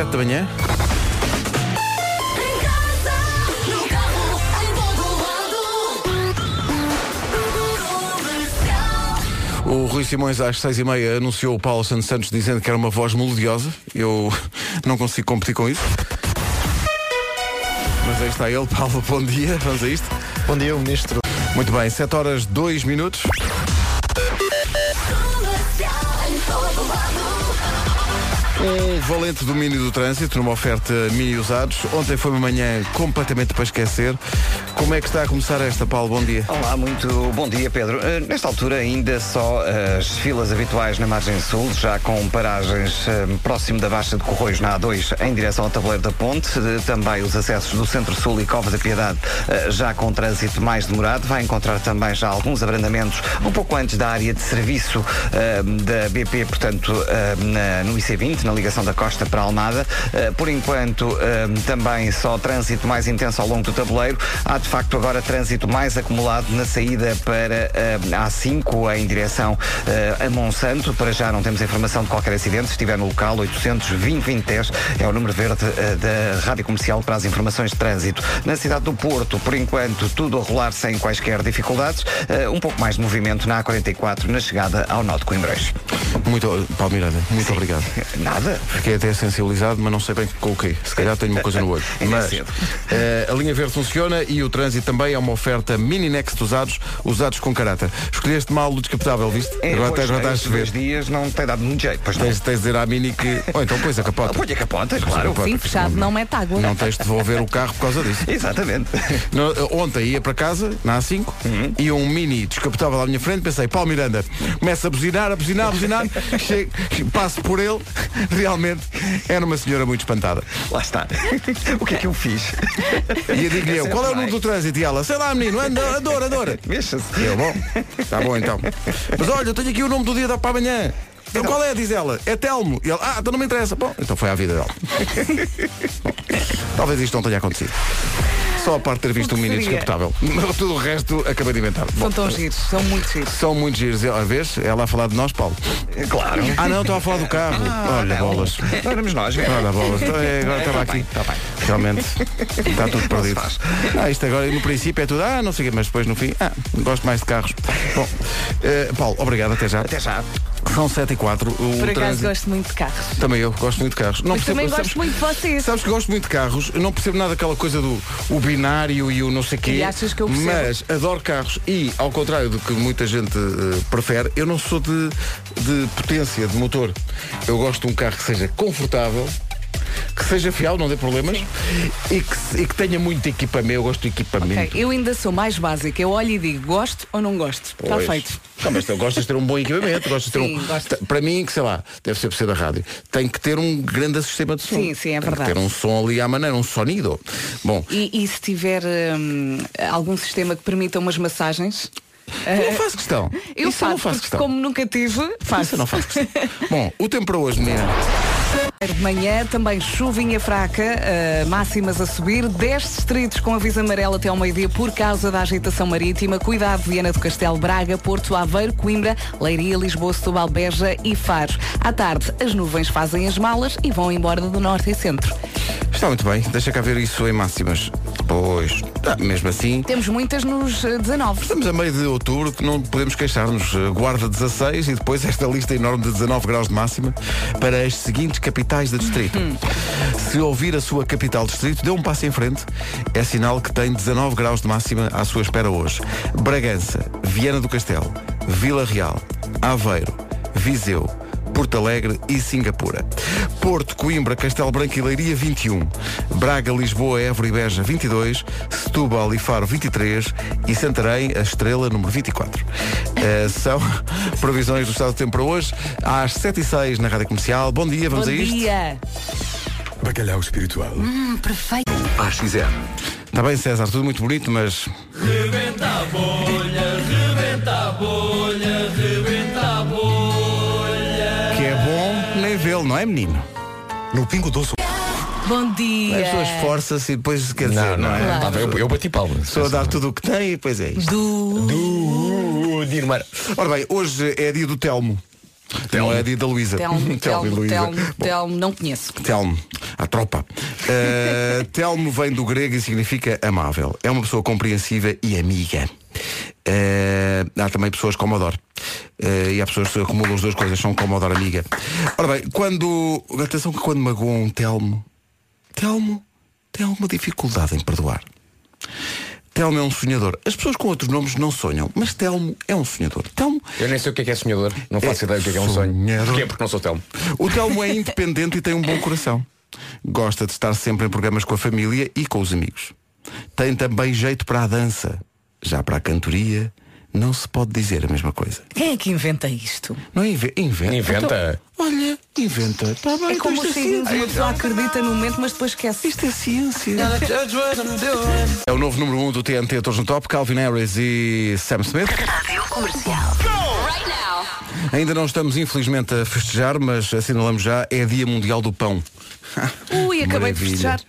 7 da manhã. O Rui Simões às 6 e meia anunciou o Paulo Santos Santos dizendo que era uma voz melodiosa. Eu não consigo competir com isso. Mas aí está ele, Paulo, bom dia, vamos a isto. Bom dia, o Ministro. Muito bem, 7 horas 2 minutos. Um valente domínio do trânsito numa oferta mini usados. Ontem foi uma manhã completamente para esquecer. Como é que está a começar esta, Paulo? Bom dia. Olá, muito bom dia, Pedro. Eh, nesta altura, ainda só as filas habituais na margem sul, já com paragens eh, próximo da Baixa de Corroios na A2 em direção ao Tabuleiro da Ponte. Eh, também os acessos do Centro-Sul e Cova da Piedade eh, já com trânsito mais demorado. Vai encontrar também já alguns abrandamentos um pouco antes da área de serviço eh, da BP, portanto, eh, na- no IC20, na ligação da Costa para Almada. Eh, por enquanto, eh, também só trânsito mais intenso ao longo do tabuleiro. Há de facto agora trânsito mais acumulado na saída para eh, a A5 em direção eh, a Monsanto. Para já não temos informação de qualquer acidente. Se estiver no local, 820-2010 é o número verde eh, da Rádio Comercial para as informações de trânsito. Na cidade do Porto, por enquanto, tudo a rolar sem quaisquer dificuldades. Eh, um pouco mais de movimento na A44 na chegada ao de Coimbrões. Muito, Paulo Miranda, muito obrigado. Nada. Fiquei até sensibilizado, mas não sei bem com o quê. Se calhar tenho uma coisa no olho. É Mas eh, a linha verde funciona e o trânsito também é uma oferta mini next usados, usados com caráter. Escolheste mal o descapotável, viste? É, agora pois, estás, agora estás a chover. dias não tem dado muito jeito, pois não. Tens, tens de dizer à Mini que. Ou então pões a capota. Põe a capota, claro. Sim, fechado, não mete água. Não tens de devolver o carro por causa disso. Exatamente. No- ontem ia para casa, na A5, Uhum. e um mini descapotável à minha frente, pensei, Paulo Miranda, começa a buzinar, a buzinar, a buzinar, chego, passo por ele, realmente era uma senhora muito espantada. Lá está. o que é que eu fiz? E eu digo-lhe eu, qual é o número do trânsito? E ela, sei lá menino, anda, adora, adora. Mexa-se. Eu, bom, está bom então. Mas olha, eu tenho aqui o nome do dia da para amanhã. Então qual é? Diz ela. É Telmo. E ele, ah, então não me interessa. Bom, então foi à vida dela. Bom, talvez isto não tenha acontecido. Só a parte de ter visto O um mini descapotável. Tudo o resto acabei de inventar. Bom, São tão giros, são muito giros. são muito giros. Às vezes, ela a falar de nós, Paulo. Claro. Ah não, estava a falar do carro. Olha, não. bolas. Éramos nós. é. Olha, bolas. Então, é, agora estava Tá aqui. tá bem. Realmente está tudo perdido. Ah, isto agora no princípio é tudo, ah, não sei o quê, mas depois no fim, ah, gosto mais de carros. Bom, eh, Paulo, obrigado, até já. Até já. São 7 e 4. O Por acaso trânsito- gosto muito de carros. Também eu gosto muito de carros. Não Mas também sabes- gosto muito de vocês. Sabes que gosto muito de carros, eu não percebo nada daquela coisa do o binário e o não sei quê. E achas que eu percebo? Mas adoro carros e, ao contrário do que muita gente eh, prefere, eu não sou de, de potência, de motor. Eu gosto de um carro que seja confortável, que seja fiel, não dê problemas, e que, e que tenha muito equipamento. Eu gosto de equipamento. Ok, eu ainda sou mais básica. Eu olho e digo, gosto ou não gosto? Está feito. Não, mas tu gostas de ter um bom equipamento, gostas de ter Sim, um. gosto. Para mim, que sei lá, deve ser por ser da rádio, tem que ter um grande sistema de som. Sim, sim, é Tem verdade. Que ter um som ali à maneira, um sonido. Bom, E, e se tiver hum, algum sistema que permita umas massagens? não faço questão. Eu Isso faço, eu não faço questão. como nunca tive, Isso faço. eu não faço questão. Bom, o tempo para hoje, menina. De manhã, também chuvinha fraca, eh, máximas a subir, 10 distritos com aviso amarelo até ao meio-dia por causa da agitação marítima. Cuidado, Viana do Castelo, Braga, Porto, Aveiro, Coimbra, Leiria, Lisboa, Setúbal, Beja e Faro. À tarde, as nuvens fazem as malas e vão embora do norte e centro. Está muito bem, deixa cá ver isso em máximas. Pois, ah, mesmo assim. Temos muitas nos eh, 19. Estamos a meio de outubro, que não podemos queixar-nos. Guarda 16 e depois esta lista enorme de 19 graus de máxima para as seguintes capitais de distrito. Se ouvir a sua capital distrito, dê um passo em frente. É sinal que tem 19 graus de máxima à sua espera hoje. Bragança, Viana do Castelo, Vila Real, Aveiro, Viseu, Porto Alegre e Singapura. Porto, Coimbra, Castelo Branco e Leiria 21. Braga, Lisboa, Évora e Beja 22. Setúbal e Faro 23. E Santarém, a Estrela número 24. Eh, são previsões do estado do tempo para hoje. Às 7 e 6 na Rádio Comercial. Bom dia, vamos Bom a isto. dia! Bacalhau espiritual. Perfeito. AXN. Está bem, César, tudo muito bonito, mas que é bom nem vê-lo, não é, menino? No Pingo Doce. Bom dia! A pessoa esforça-se e depois quer dizer, não, é? Claro. Tá bem, eu, eu bati palmas. A pessoa dá tudo o que tem e depois é isto. Do... Do Dirmar. Ora bem, hoje é dia do Telmo. Não é dia da Luísa. Telmo, Telmo, Luísa. Telmo, Telmo, não conheço. Telmo, a tropa. Uh, Telmo vem do grego e significa amável. É uma pessoa compreensiva e amiga. Uh, há também pessoas como adoro. Uh, e há pessoas que acumulam as duas coisas, são como adoro amiga. Ora bem, quando. Atenção que quando magoam um Telmo, Telmo tem alguma dificuldade em perdoar. Telmo é um sonhador. As pessoas com outros nomes não sonham, mas Telmo é um sonhador. Telmo Eu nem sei o que é que é sonhador. Não faço É ideia do que é que é um sonho. Porquê? Porque não sou Telmo. O Telmo é independente e tem um bom coração. Gosta de estar sempre em programas com a família e com os amigos. Tem também jeito para a dança. Já para a cantoria, não se pode dizer a mesma coisa. Quem é que inventa isto? Não é inve- inventa. Inventa? Então, olha, inventa. Tá bem, É então como os é uma pessoa acredita no momento, mas depois esquece. Isto é ciência. É o novo número 1 um do TNT Todos no Top, Calvin Harris e Sam Smith. Rádio Comercial. Right now. Ainda não estamos, infelizmente, a festejar, mas assinalamos já, é Dia Mundial do Pão. Ui, acabei de festejar.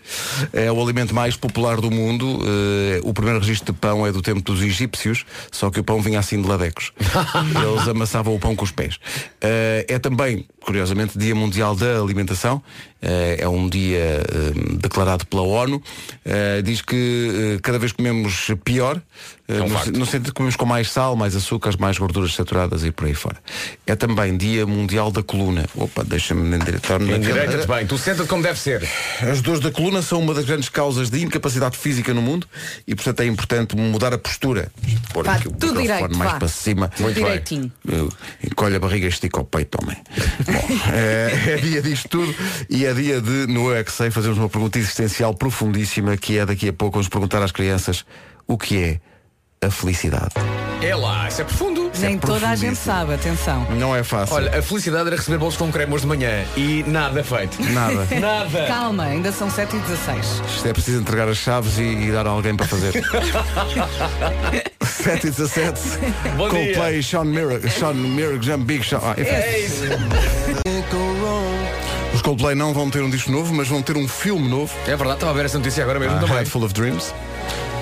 É o alimento mais popular do mundo. Eh, o primeiro registro de pão é do tempo dos egípcios, só que o pão vinha assim de ladecos. Eles amassavam o pão com os pés. Eh, é também, curiosamente, Dia Mundial da Alimentação. Eh, é um dia declarado pela ONU. Diz que cada vez comemos pior. É um no, sentido que comemos com mais sal, mais açúcares, mais gorduras saturadas e por aí fora. É também Dia Mundial da Coluna. Opa, deixa-me endireitar-me cadeira. bem. Tu senta-te como deve ser. As dores da coluna são uma das grandes causas de incapacidade física no mundo e, portanto, é importante mudar a postura. Pôr Vá, aqui o tudo microfone direito, mais vá. para cima. Muito bem. direitinho. Eu- Encolhe a barriga e estica o peito, homem. Bom, é, é dia disto tudo e é dia de, no Eu é que Sei, fazermos uma pergunta existencial profundíssima que é daqui a pouco vamos perguntar às crianças o que é a felicidade. É lá, isso é profundo. Nem toda a gente sabe, atenção. Não é fácil. Olha, a felicidade era receber bolos com cremos de manhã e nada feito. Nada. Nada. Calma, ainda são 7 e 16 Isto é preciso entregar as chaves e, e dar a alguém para fazer. 7 e 17. Bom Coldplay, dia. Sean Mirror, Sean Mirror, Jump Big Sean. Ah. É isso. Os Coldplay não vão ter um disco novo, mas vão ter um filme novo. É verdade, estava a ver essa notícia agora mesmo A também. Head Full of Dreams.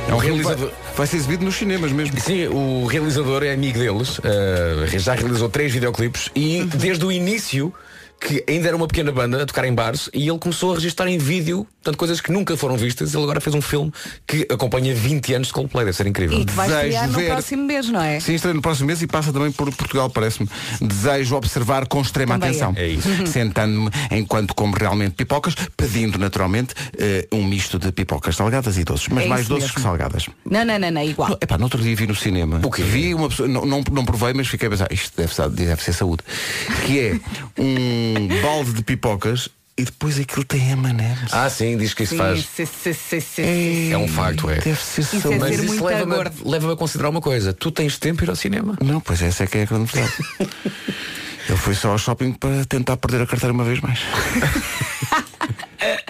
É um vai, realizador- vai ser exibido nos cinemas mesmo. Sim, o realizador é amigo deles, eh, já realizou três videoclipes e desde o início, que ainda era uma pequena banda a tocar em bares, e ele começou a registrar em vídeo, portanto, coisas que nunca foram vistas. Ele agora fez um filme que acompanha 20 anos de Coldplay, deve ser incrível. E que vai Desejo estrear no ver- próximo mês, não é? Sim, estreia no próximo mês e passa também por Portugal, parece-me. Desejo observar com extrema Também atenção. é. É isso. Sentando-me enquanto como realmente pipocas, pedindo naturalmente eh, um misto de pipocas salgadas e doces. Mas É mais doces mesmo. que salgadas. Não, não, não, não, igual. Epá, no outro dia vi no cinema. O quê? Vi uma pessoa, não, não, não provei, mas fiquei a pensar, isto deve ser, deve ser saúde. Que é um balde de pipocas e depois aquilo tem M&M's. Ah, sim, diz que isso Sim, faz. sim, sim, sim, sim. É um facto, é. Deve ser Isso é saúde. Mas ser isso muito leva-me a, gordo. leva a considerar uma coisa: tu tens tempo para ir ao cinema. Não, pois essa é que é a grande verdade. Eu fui só ao shopping para tentar perder a carteira uma vez mais.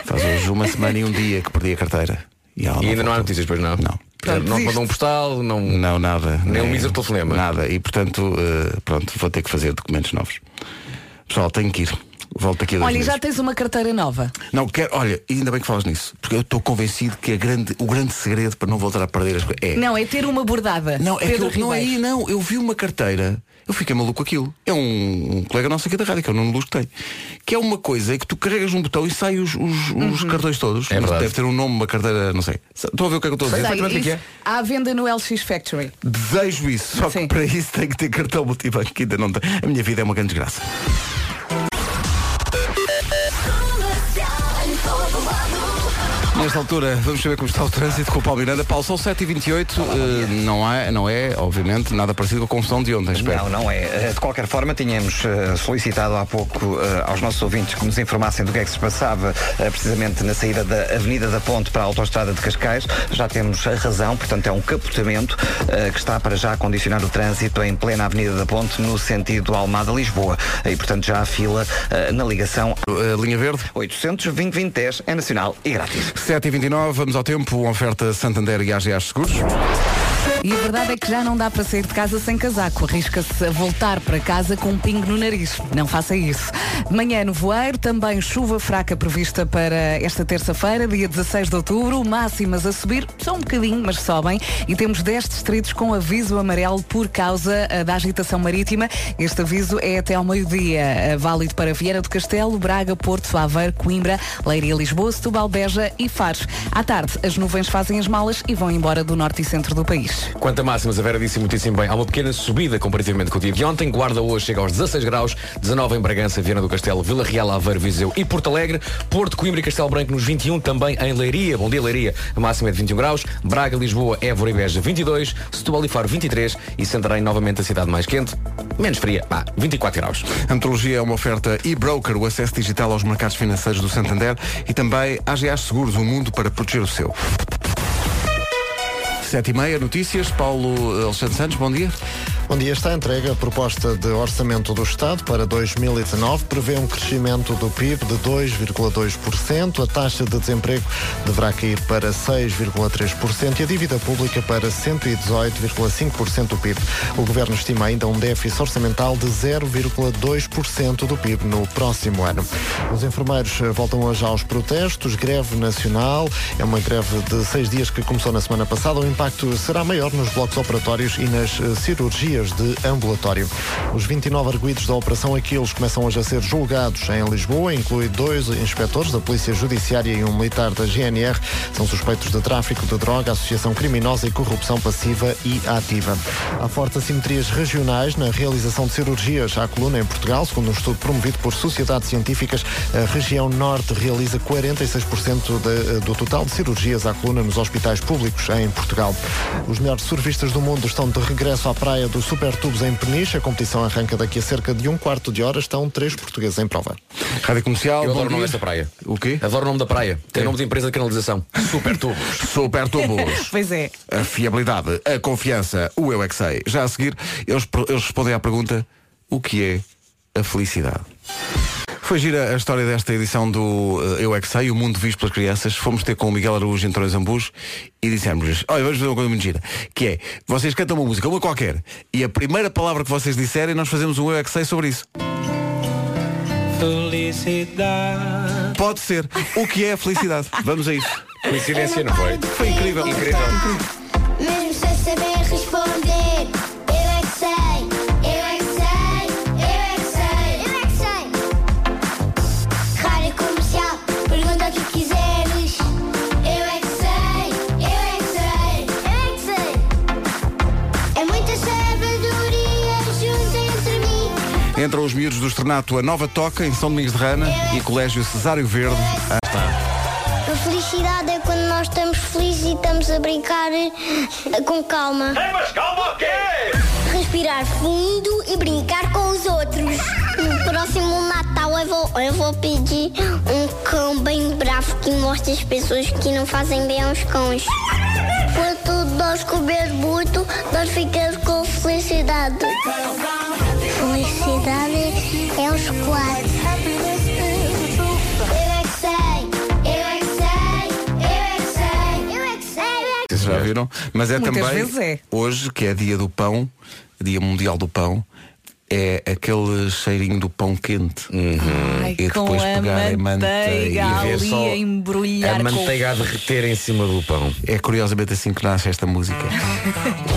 Faz hoje uma semana e um dia que perdi a carteira. E, ela E ainda não há voltou. notícias, pois não? Não. Portanto, não te mandou um postal, não. Não, nada. Nem um mísero telefonema. Nada. E portanto, eh, pronto, vou ter que fazer documentos novos. Pessoal, tenho que ir. Volto aqui a Olha, e meses. já tens uma carteira nova. Não, quero, olha, e ainda bem que falas nisso, porque eu estou convencido que a grande, o grande segredo para não voltar a perder as coisas é. Não, é ter uma bordada. Não, é Pedro que eu, não é aí, não. Eu vi uma carteira, eu fiquei maluco com aquilo. É um, um colega nosso aqui da rádio, que é o Nuno Luz que tem. Que é uma coisa que tu carregas um botão e saem os, os, os cartões todos. É. Deve ter um nome, uma carteira, não sei. Estou a ver o que é que eu estou a Sei, dizer. Exatamente o que isso, é. Há venda no LX Factory. Desejo isso, só que Sim. para isso tem que ter cartão multibanco que ainda não tem. A minha vida é uma grande desgraça. Nesta altura, vamos saber como está o trânsito com o Paulo Miranda. Paulo, são 7h28. eh, não, é, não é, obviamente, nada parecido com a confusão de ontem, espero. Não, não é. Eh, De qualquer forma, tínhamos eh, solicitado há pouco eh, aos nossos ouvintes que nos informassem do que é que se passava precisamente na saída da Avenida da Ponte para a Autostrada de Cascais. Já temos a razão, portanto é um capotamento que está para já a condicionar o trânsito em plena Avenida da Ponte no sentido Almada-Lisboa. E portanto já há fila na ligação A linha verde. 820 2010 é nacional e grátis. 7h29, vamos ao tempo, uma oferta Santander e AGA Seguros. E a verdade é que já não dá para sair de casa sem casaco. Arrisca-se a voltar para casa com um pingo no nariz. Não faça isso. Manhã no voeiro, também chuva fraca prevista para esta terça-feira, dia 16 de outubro. Máximas a subir, só um bocadinho, mas sobem. E temos 10 distritos com aviso amarelo por causa eh, da agitação marítima. Este aviso é até ao meio-dia. eh, Válido para Vieira do Castelo, Braga, Porto, Aveiro, Coimbra, Leiria, Lisboa, Setúbal, Beja e Faros. À tarde, as nuvens fazem as malas e vão embora do norte e centro do país. Quanto a máximas, a Vera disse muitíssimo bem. Há uma pequena subida comparativamente com o dia de ontem. Guarda hoje chega aos 16 graus, 19 em Bragança, Viana do Castelo, Vila Real, Aveiro, Viseu e Porto Alegre. Porto, Coimbra e Castelo Branco nos 21, também em Leiria. Bom dia, Leiria. A máxima é de 21 graus. Braga, Lisboa, Évora e Beja, 22. Setúbal e Faro, 23. E Santarém, novamente a cidade mais quente. Menos fria, pá, 24 graus. A metodologia é uma oferta e-broker, o acesso digital aos mercados financeiros do Santander e também AGA Seguros, o mundo para proteger o seu. Sete e meia, notícias. Paulo Alexandre Santos, bom dia. Dia, está entregue a proposta de orçamento do Estado para 2019, prevê um crescimento do PIB de 2,2%, a taxa de desemprego deverá cair para 6,3% e a dívida pública para 118,5% do PIB. O Governo estima ainda um déficit orçamental de 0,2% do PIB no próximo ano. Os enfermeiros eh, voltam hoje aos protestos, greve nacional, é uma greve de seis dias que começou na semana passada. O impacto será maior nos blocos operatórios e nas eh, cirurgias de ambulatório. Os 29 arguídos da Operação Aquiles começam hoje a ser julgados em Lisboa, inclui dois inspectores da Polícia Judiciária e um militar da GNR. São suspeitos de tráfico de droga, associação criminosa e corrupção passiva e ativa. Há fortes assimetrias regionais na realização de cirurgias à coluna em Portugal. Segundo um estudo promovido por sociedades científicas, a região norte realiza 46% de- do total de cirurgias à coluna nos hospitais públicos em Portugal. Os melhores surfistas do mundo estão de regresso à praia dos Supertubos em Peniche. A competição arranca daqui a cerca de um quarto de hora. Estão três portugueses em prova. Rádio Comercial, Eu adoro o nome desta praia. O quê? Adoro o nome da praia. Tem É. nome de empresa de canalização. Super tubos. Super Tubos. Pois é. A fiabilidade, a confiança, o Eu é que sei. Já a seguir, eles, eles respondem à pergunta o que é a felicidade? Foi gira a história desta edição do eh, Eu é que sei, o mundo visto pelas crianças. Fomos ter com o Miguel Araújo em Torres Ambus e dissemos-lhes, olha, vamos fazer uma coisa muito gira, que é, vocês cantam uma música, uma qualquer, e a primeira palavra que vocês disserem, nós fazemos um Eu é que sei sobre isso. Felicidade. Pode ser. O que é a felicidade? Vamos a isso. Coincidência, não foi? Foi incrível. Incrível. Mesmo os miúdos do Estrenato A Nova Toca, em São Domingos de Rana, e Colégio Cesário Verde. A felicidade é quando nós estamos felizes e estamos a brincar eh, com calma. Mas calma o quê? Respirar fundo e brincar com os outros. No próximo Natal eu vou, eu vou pedir um cão bem bravo que mostre as pessoas que não fazem bem aos cães. Quando nós comer muito, nós ficamos com felicidade. Felicidade é os quatro. Eu é eu é é Vocês já viram? Mas é Muitas também vezes é. hoje, que é dia do pão, dia mundial do pão, é aquele cheirinho do pão quente. Ai, E com depois a pegarem manteiga, manteiga. ver ali só a embrulhar A com- manteiga a derreter em cima do pão. É curiosamente assim que nasce esta música.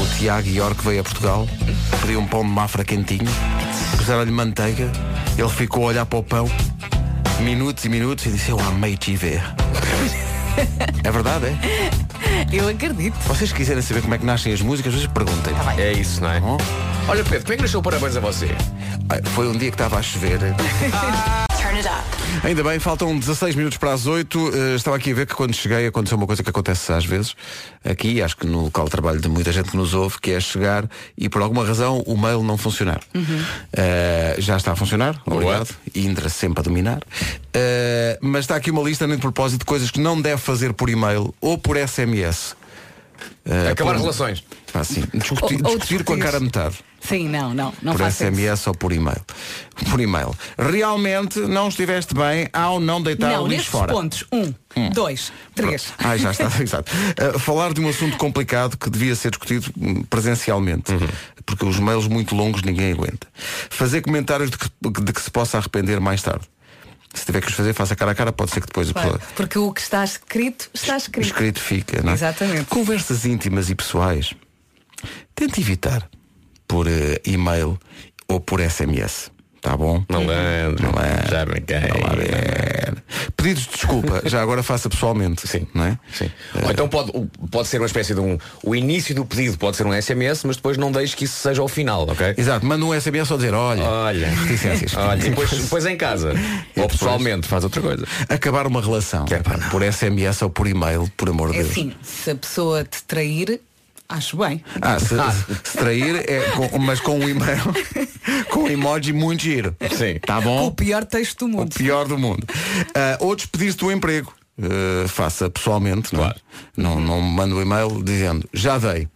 O Tiago York veio a Portugal, pediu um pão de mafra quentinho, puseram-lhe manteiga, ele ficou a olhar para o pão, minutos e minutos, e disse, eu amei te ver. É verdade, é? Eu acredito. Vocês quiserem saber como é que nascem as músicas, vocês perguntem. É isso, não é? Bom, Olha, Pedro, como é que nasceu o parabéns a você? ah, Foi um dia que estava a chover. Ainda bem, faltam 16 minutos para as 8. Eh, estava aqui a ver que quando cheguei aconteceu uma coisa que acontece às vezes aqui, acho que no local de trabalho de muita gente que nos ouve, que é chegar e por alguma razão o mail não funcionar. Eh, já está a funcionar, obrigado. Indra sempre a dominar. Eh, mas está aqui uma lista nem de propósito de coisas que não deve fazer por e-mail ou por SMS. Acabar por- relações. Pá, sim. Discutir, Ou- ou discutir com a cara a metade. Sim, não, não, não por isso. SMS ou por e-mail. Por e-mail. Realmente não estiveste bem ao não deitar Não, o lixo fora. pontos. Um, dois, três. Ah, já está, exato. Uh, falar de um assunto complicado que devia ser discutido hum, presencialmente, porque os mails muito longos ninguém aguenta. Fazer comentários de que, de que se possa arrepender mais tarde. Se tiver que os fazer, faça cara a cara, pode ser que depois a Claro, pessoa Porque o que está escrito, está escrito. escrito fica. Não é? Exatamente. Conversas íntimas e pessoais. Tente evitar por eh, e-mail ou por SMS. Tá bom? Não lembro. Não é. Já brinquei. Não. Pedidos de desculpa, já agora faça pessoalmente. Sim. Não é? Sim. Ou então pode, pode ser uma espécie de um. O início do pedido pode ser um SMS, mas depois não deixe que isso seja o final, ok? Exato, manda um SMS só dizer, olha, Olha, reticências. olha, e depois, depois em casa. Ou pessoalmente faz outra coisa. acabar uma relação Que é pá, por SMS ou por e-mail, por amor de É Deus. assim, se a pessoa te trair, acho bem. Ah, se, se trair é com- mas com um e-mail, com um emoji muito giro. Sim. Tá O bom? pior texto do O mundo. pior do mundo. Ah, ou despedir-se do emprego. Ah, faça pessoalmente, não, é? Claro. não Não manda um e-mail dizendo já dei.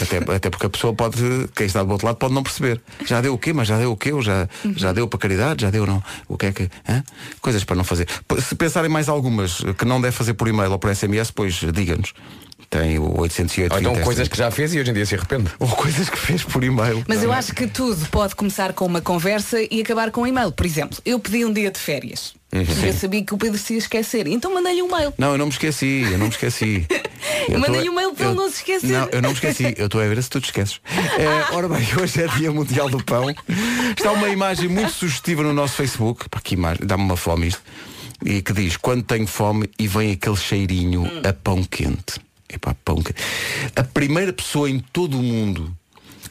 Até, até porque a pessoa pode, quem está do outro lado pode não perceber. Já deu o quê? Mas já deu o quê? Ou já, já deu para caridade? Já deu não? O que é que. hã? Coisas para não fazer. Se pensarem mais algumas que não deve fazer por e-mail ou por SMS, pois diga-nos. Tem o 808. Ou então 20, coisas que já fez e hoje em dia se arrepende. ou coisas que fez por e-mail. Mas eu acho que tudo pode começar com uma conversa e acabar com um e-mail. Por exemplo, eu pedi um dia de férias. Uhum. Eu sabia que o Pedro se ia esquecer. Então mandei-lhe um mail. Não, eu não me esqueci, eu não me esqueci. Eu Mandei-lhe um mail para ele não se esquecer. Não, eu não me esqueci, eu estou a ver se tu te esqueces. É, ora bem, hoje é Dia Mundial do Pão. Está uma imagem muito sugestiva no nosso Facebook. Pá, que imagem, dá-me uma fome isto. E que diz, quando tenho fome e vem aquele cheirinho Hum. a pão quente. Epá, pão quente. A primeira pessoa em todo o mundo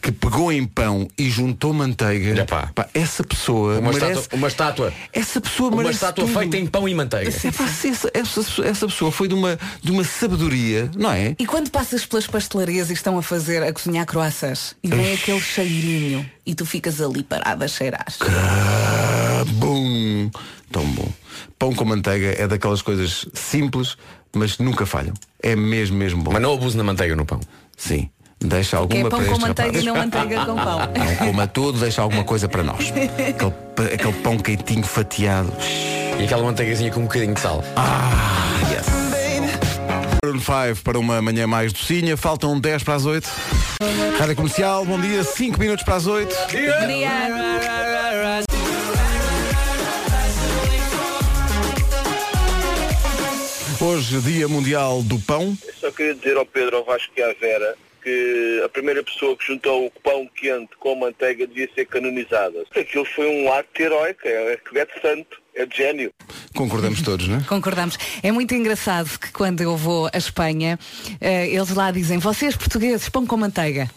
que pegou em pão e juntou manteiga, Epá. pá, essa pessoa Uma, merece, estátua, uma estátua. essa pessoa Uma merece estátua tudo. feita em pão e manteiga. É pá, se essa, essa, essa pessoa foi de uma, de uma sabedoria, não é? E quando passas pelas pastelarias e estão a fazer, a cozinhar croissants e vem aquele cheirinho e tu ficas ali parada a cheirar. Ah, bum! Tão bom. Pão com manteiga é daquelas coisas simples, mas nunca falham. É mesmo, mesmo bom. Mas não abuse na manteiga no pão. Sim. Deixa é alguma pão para com estes manteiga e rapazes. não manteiga com pão. Não coma tudo, deixa alguma coisa para nós. Aquele, aquele pão quentinho fatiado. E aquela manteigazinha com um bocadinho de sal. Yes. Maroon 5 para uma manhã mais docinha. Faltam 10 para as 8. Rádio Comercial, bom dia. 5 minutos para as 8. Hoje, Dia Mundial do Pão. Só queria dizer ao Pedro, ao Vasco e à Vera que a primeira pessoa que juntou o pão quente com manteiga devia ser canonizada. Aquilo foi um ato heroico, é que é de santo, é de gênio. Concordamos todos, não é? Concordamos. É muito engraçado que quando eu vou à Espanha, eh, eles lá dizem, vocês portugueses, pão com manteiga.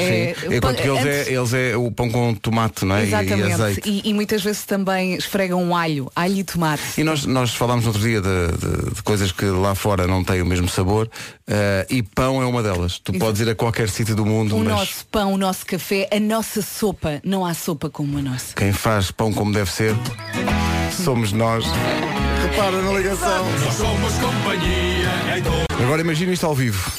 É, Sim. Enquanto pão- que eles, antes- é, eles é o pão com tomate, não é? E- E, Exatamente. azeite. E, e muitas vezes também esfregam um alho, alho e tomate. E nós, nós falámos no outro dia de, de- de coisas que lá fora não têm o mesmo sabor eh, e pão é uma delas. Tu Exato. podes ir a qualquer sítio do mundo, O mas nosso pão, o nosso café, a nossa sopa. Não há sopa como a nossa. quem faz pão como deve ser somos nós. Repara na ligação. Agora imagina isto ao vivo.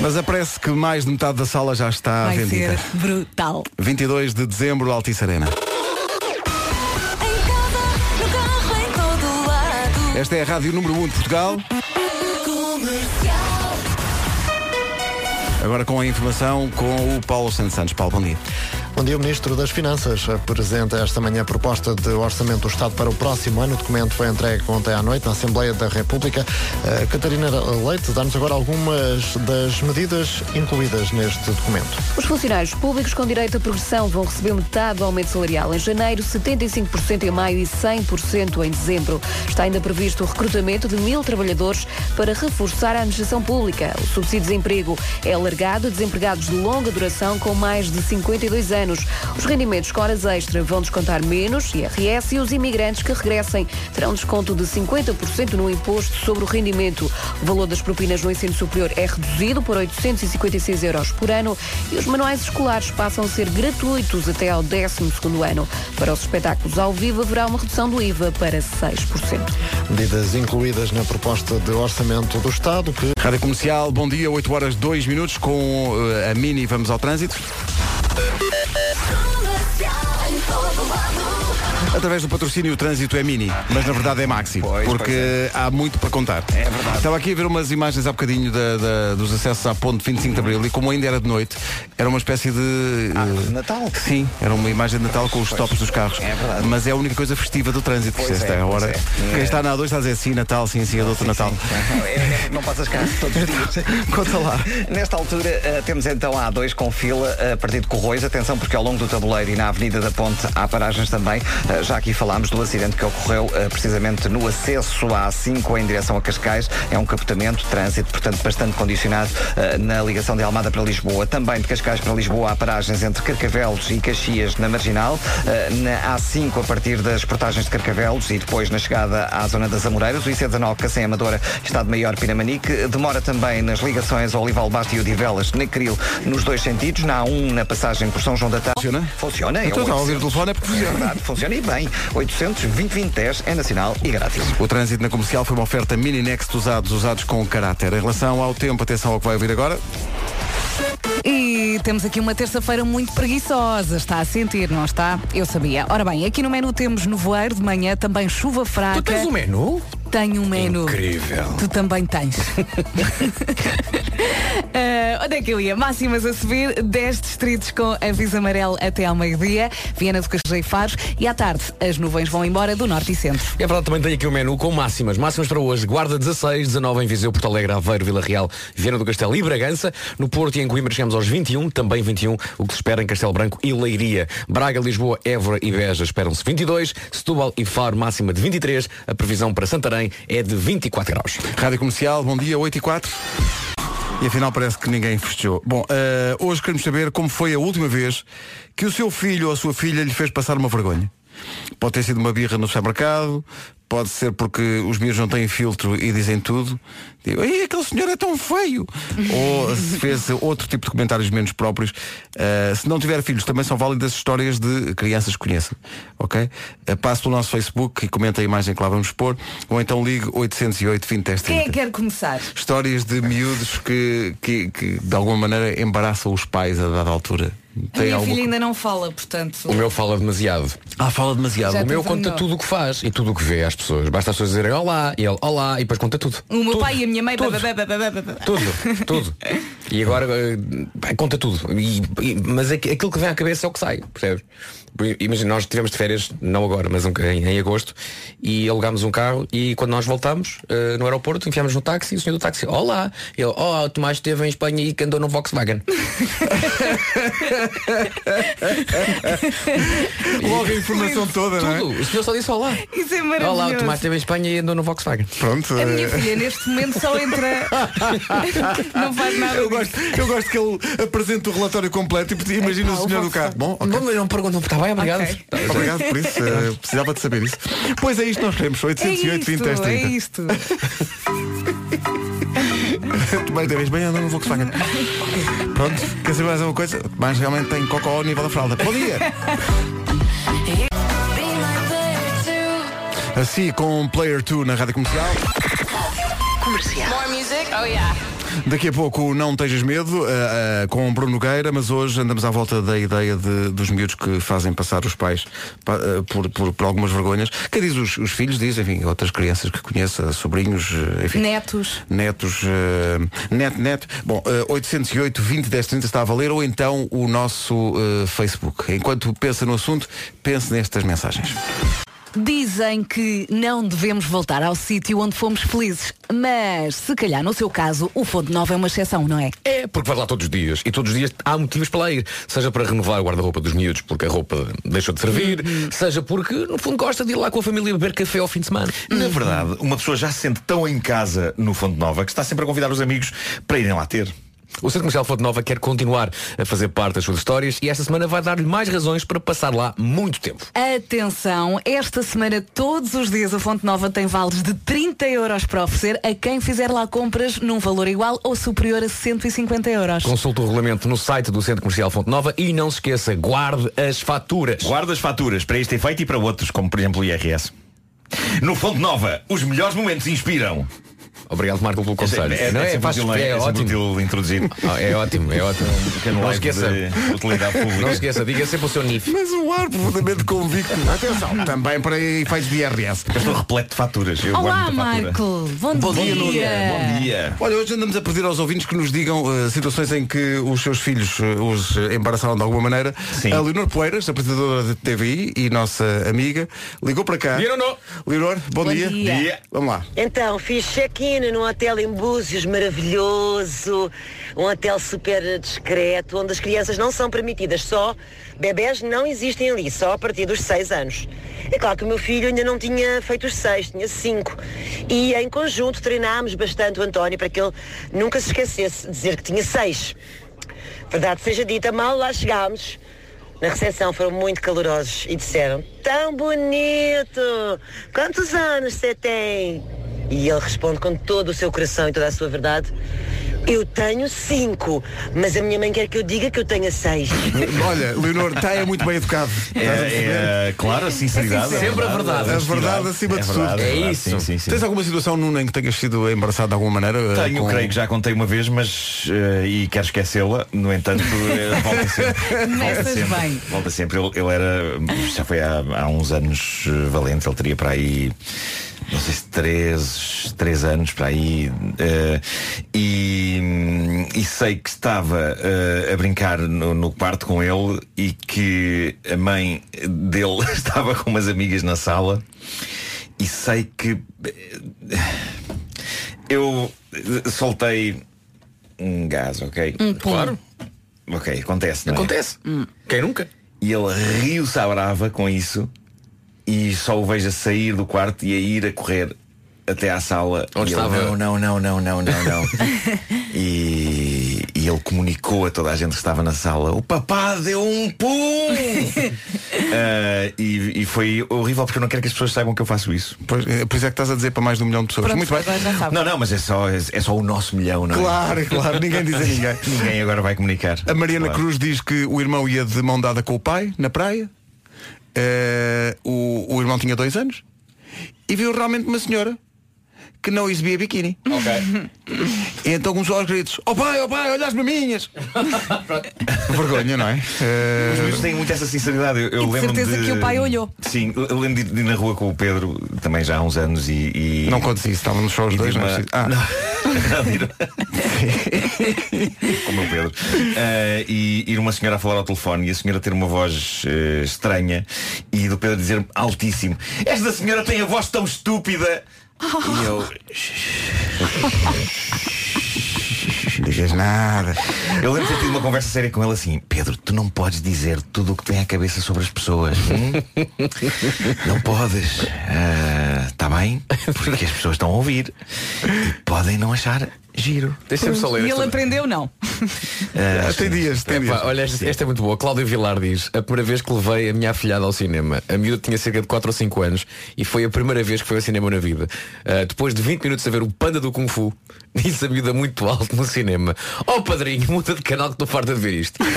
Mas aparece que mais de metade da sala já está Vai vendida. ser brutal. 22 de dezembro, Altice Arena. Esta é a rádio número 1 de Portugal. Agora com a informação com o Paulo Santos Santos. Paulo, bom dia. Bom dia, o Ministro das Finanças apresenta esta manhã a proposta de Orçamento do Estado para o próximo ano. O documento foi entregue ontem à noite na Assembleia da República. Eh, Catarina Leite, dá-nos agora algumas das medidas incluídas neste documento. Os funcionários públicos com direito à progressão vão receber metade do aumento salarial em janeiro, 75% em maio e 100% em dezembro. Está ainda previsto o recrutamento de mil trabalhadores para reforçar a administração pública. O subsídio de desemprego é alargado a desempregados de longa duração com mais de 52 anos. Anos. Os rendimentos com horas extra vão descontar menos IRS e os imigrantes que regressem terão desconto de 50% no imposto sobre o rendimento. O valor das propinas no ensino superior é reduzido por 856 euros por ano e os manuais escolares passam a ser gratuitos até ao 12º ano. Para os espetáculos ao vivo haverá uma redução do IVA para 6%. Medidas incluídas na proposta de orçamento do Estado que Rádio Comercial, bom dia, 8 horas 2 minutos com eh, a Mini Vamos ao Trânsito. Zandvoort. Através do patrocínio o trânsito é mini, mas na verdade é maxi, Pois, porque pois há muito para contar. É verdade. Estava aqui a ver umas imagens há bocadinho da- da- dos acessos à ponte 25 de Abril e como ainda era de noite, era uma espécie de... Eh, de Natal. Sim, era uma imagem de Natal com os tops dos carros. É verdade. Mas é a única coisa festiva do trânsito. Pois esta é, é a pois hora. é. Quem está na A2 está a dizer sim, Natal, sim, sim, é do outro Natal. É, é, não passas cá todos os dias. Conta lá. Nesta altura eh, temos então a A2 com fila eh, a partir de Corroios. Atenção porque ao longo do tabuleiro e na Avenida da Ponte há paragens também. Eh, já aqui falámos do acidente que ocorreu eh, precisamente no acesso à A5 em direção a Cascais. É um capotamento, trânsito, portanto bastante condicionado eh, na ligação de Almada para Lisboa. Também de Cascais para Lisboa há paragens entre Carcavelos e Caxias na Marginal. Na A5 a partir das portagens de Carcavelos e depois na chegada à zona das Amoreiras. O IC19 Cacém Amadora está de maior Pinamanique. Demora também nas ligações ao Olival Basto e Odivelas na Cril nos dois sentidos. Na A1 na passagem por São João da Tarde. Funciona? Funciona. Então, é a ouvir o 800. telefone é porque É funciona. verdade, funciona e bem. 800 20 20 10 é nacional e grátis. O trânsito na comercial foi uma oferta mini next usados, usados com caráter. Em relação ao tempo, atenção ao que vai ouvir agora. E temos aqui uma terça-feira muito preguiçosa. Está a sentir, não está? Eu sabia. Ora bem, aqui no menu temos nevoeiro de manhã, também chuva fraca. Tu tens um menu? Tenho um menu. Incrível. Tu também tens. Ah, onde é que eu ia? Máximas a subir, 10 distritos com aviso amarelo até ao meio-dia, Viana do Castelo e Faros, e à tarde as nuvens vão embora do norte e centro. É verdade, também tenho aqui o menu com máximas. Máximas para hoje. Guarda 16, 19 em Viseu, Porto Alegre, Aveiro, Vila Real, Viana do Castelo e Bragança. No Porto e em Coimbra chegamos aos 21, também 21, o que se espera em Castelo Branco e Leiria. Braga, Lisboa, Évora e Beja esperam-se 22. Setúbal e Faro, máxima de 23. A previsão para Santarém é de 24 graus. Rádio Comercial, bom dia, 8 e 4. E afinal parece que ninguém festejou. Bom, eh, hoje queremos saber como foi a última vez que o seu filho ou a sua filha lhe fez passar uma vergonha. Pode ter sido uma birra no supermercado, pode ser porque os miúdos não têm filtro e dizem tudo. Digo, Ei, aquele senhor é tão feio! ou se fez outro tipo de comentários menos próprios. Eh, se não tiver filhos, também são válidas histórias de crianças que conheçam. Ok? Eh, passe pelo nosso Facebook e comente a imagem que lá vamos pôr. Ou então ligue 808 20 10 Quem é 30. que quer começar? Histórias de miúdos que, que, que, de alguma maneira embaraçam os pais a dada altura. A minha filha ainda não fala, portanto. O meu fala demasiado. Ah, fala demasiado. Já O meu conta tudo o que faz e tudo o que vê às pessoas. Basta as pessoas dizerem olá e ele olá e depois conta tudo. O meu Tudo. pai e a minha mãe. Tudo. Tudo, tudo. E agora eh, conta tudo. E- e- mas aqu- aquilo que vem à cabeça é o que sai, percebes? Imagina, nós estivemos de férias, não agora, mas um, em, em agosto, e alugámos um carro e quando nós voltamos eh, no aeroporto, enfiámos no táxi e o senhor do táxi, olá! E ele, oh, o Tomás esteve em Espanha e que andou no Volkswagen. Logo a informação toda, não é? Tudo. O senhor só disse olá. Isso é Olá, o maravilhoso. Tomás esteve em Espanha e andou no Volkswagen. Pronto. A minha eh, filha neste momento só entra. não faz nada. Eu disso. gosto, eu gosto que ele apresente o relatório completo e imagina Epá, o senhor o do carro. Bom, ok. Não, mas não perguntam, está bem, obrigado. Ok. Obrigado por isso. eh, precisava de saber isso. Pois é isto nós queremos. É 808 isto, 20 10 é 30. isto. Tomás da vez bem andou no Volkswagen. Pronto, quer saber mais alguma coisa? Mas realmente tem cocó ao nível da fralda. Bom dia! Assim, com Player 2 na Rádio Comercial. Daqui a pouco não tejas medo ah, ah, com Bruno Nogueira, mas hoje andamos à volta da ideia de- dos miúdos que fazem passar os pais pa- ah, por, por- por algumas vergonhas. Quem diz os, os filhos, diz, enfim, outras crianças que conheça, sobrinhos, enfim. Netos. Netos, net, net. Bom, eh, 808 20 10 30 está a valer, ou então o nosso Facebook. Enquanto pensa no assunto, pense nestas mensagens. Dizem que não devemos voltar ao sítio onde fomos felizes. Mas, se calhar, no seu caso, o Fonte Nova é uma exceção, não é? É, porque vai lá todos os dias. E todos os dias há motivos para lá ir. Seja para renovar o guarda-roupa dos miúdos porque a roupa deixou de servir, seja porque, no fundo, gosta de ir lá com a família beber café ao fim de semana. Na verdade, uma pessoa já se sente tão em casa no Fonte Nova que está sempre a convidar os amigos para irem lá ter. O Centro Comercial Fonte Nova quer continuar a fazer parte das suas histórias e esta semana vai dar-lhe mais razões para passar lá muito tempo. Atenção, esta semana todos os dias a Fonte Nova tem vales de 30 euros para oferecer a quem fizer lá compras num valor igual ou superior a 150 euros. Consulte o regulamento no site do Centro Comercial Fonte Nova e não se esqueça, guarde as faturas. Guarda as faturas para este efeito e para outros, como por exemplo o IRS. No Fonte Nova, os melhores momentos inspiram. Obrigado, Marco, pelo conselho. É, é, não é, sempre faz- útil, é, é ótimo. útil introduzir. Ah, é ótimo, é ótimo. Não esqueça. de utilidade pública. Não esqueça, diga sempre o seu NIF. Mas o ar profundamente convicto. Atenção, também para efeitos de IRS. Eu estou repleto de faturas. Eu Olá. Marco. Bom, Bom dia, dia. Bom dia. Olha, hoje andamos a pedir aos ouvintes que nos digam eh, situações em que os seus filhos eh, os embaraçaram de alguma maneira. Sim. A Leonor Poeiras, apresentadora de TVI e nossa amiga, ligou para cá. Leonor, bom, Bom dia. dia. Dia. Vamos lá. Então, fiz check-in num hotel em Búzios maravilhoso, um hotel super discreto, onde as crianças não são permitidas, só bebés não existem ali, só a partir dos 6 anos. É claro que o meu filho ainda não tinha feito os 6, tinha 5. E em conjunto treinámos bastante o António para que ele nunca se esquecesse de dizer que tinha 6. Verdade seja dita, mal lá chegámos. Na recepção foram muito calorosos e disseram Tão bonito! Quantos anos você tem? E ele responde com todo o seu coração e toda a sua verdade Eu tenho cinco, mas a minha mãe quer que eu diga que eu tenha seis. Olha, Leonor, está é muito bem educado. É, perceber? é, claro, a sinceridade. É sempre a verdade. A verdade acima de tudo. verdade, É verdade, isso. Sim, sim, sim. Tens alguma situação, Nuno, em que tenhas sido embaraçado de alguma maneira? Tenho, com- creio que já contei uma vez, mas eh, e quero esquecê-la. No entanto, eh, volta sempre. volta Começas sempre. bem. Volta sempre. Ele, ele era, já foi há, há uns anos eh, valente, ele teria para aí. Não sei se três, três anos para aí eh, e, e sei que estava eh, a brincar no, no quarto com ele e que a mãe dele estava com umas amigas na sala e sei que eh, eu soltei um gás, ok? Claro, Ok, acontece, não é? acontece. Quem nunca? E ele riu-se à brava com isso e só o vejo a sair do quarto e a ir a correr até à sala. Onde e ele, estava? Não, não, não, não, não, não, não. e, e ele comunicou a toda a gente que estava na sala: o papá deu um pum! Ah, e, e foi horrível porque eu não quero que as pessoas saibam que eu faço isso. Pois, por isso é que estás a dizer para mais de um milhão de pessoas. Pronto, muito bem. Não, não, mas é só, é, é só o nosso milhão, não é? Claro, claro, ninguém diz a ninguém. Ninguém agora vai comunicar. A Mariana Claro. Cruz diz que o irmão ia de mão dada com o pai na praia. Eh, o, o irmão tinha dois anos e viu realmente uma senhora que não exibia biquíni. Ok. E então começou aos gritos: Oh pai, oh pai, olha as maminhas! Vergonha, não é? Eh, Os miúdos têm muito essa sinceridade. Eu, eu E de lembro certeza de... que o pai olhou. Sim, eu lembro de ir na rua com o Pedro também já há uns anos e. e... não contes isso, estávamos só os e dois. de Não é uma- preciso- ah, Não, de ir- Como o Pedro. Eh, e ir uma senhora a falar ao telefone e a senhora ter uma voz eh, estranha e do Pedro dizer altíssimo: Esta senhora tem a voz tão estúpida. E eu. Não digas nada. Eu lembro de ter tido uma conversa séria com ele assim Pedro, tu não podes dizer tudo o que tem à cabeça sobre as pessoas hum? Não podes Está bem? Porque as pessoas estão a ouvir E podem não achar giro Deixa-me só ler E ele aprendeu, não. Ah, tem dias, tem dias. Olha, esta, esta é muito boa. Cláudio Vilar diz: A primeira vez que levei a minha afilhada ao cinema, a miúda tinha cerca de 4 ou 5 anos e foi a primeira vez que foi ao cinema na vida. Ah, depois de 20 minutos a ver o panda do Kung Fu, disse a miúda muito alto no cinema: Oh padrinho, muda de canal que estou farta de ver isto.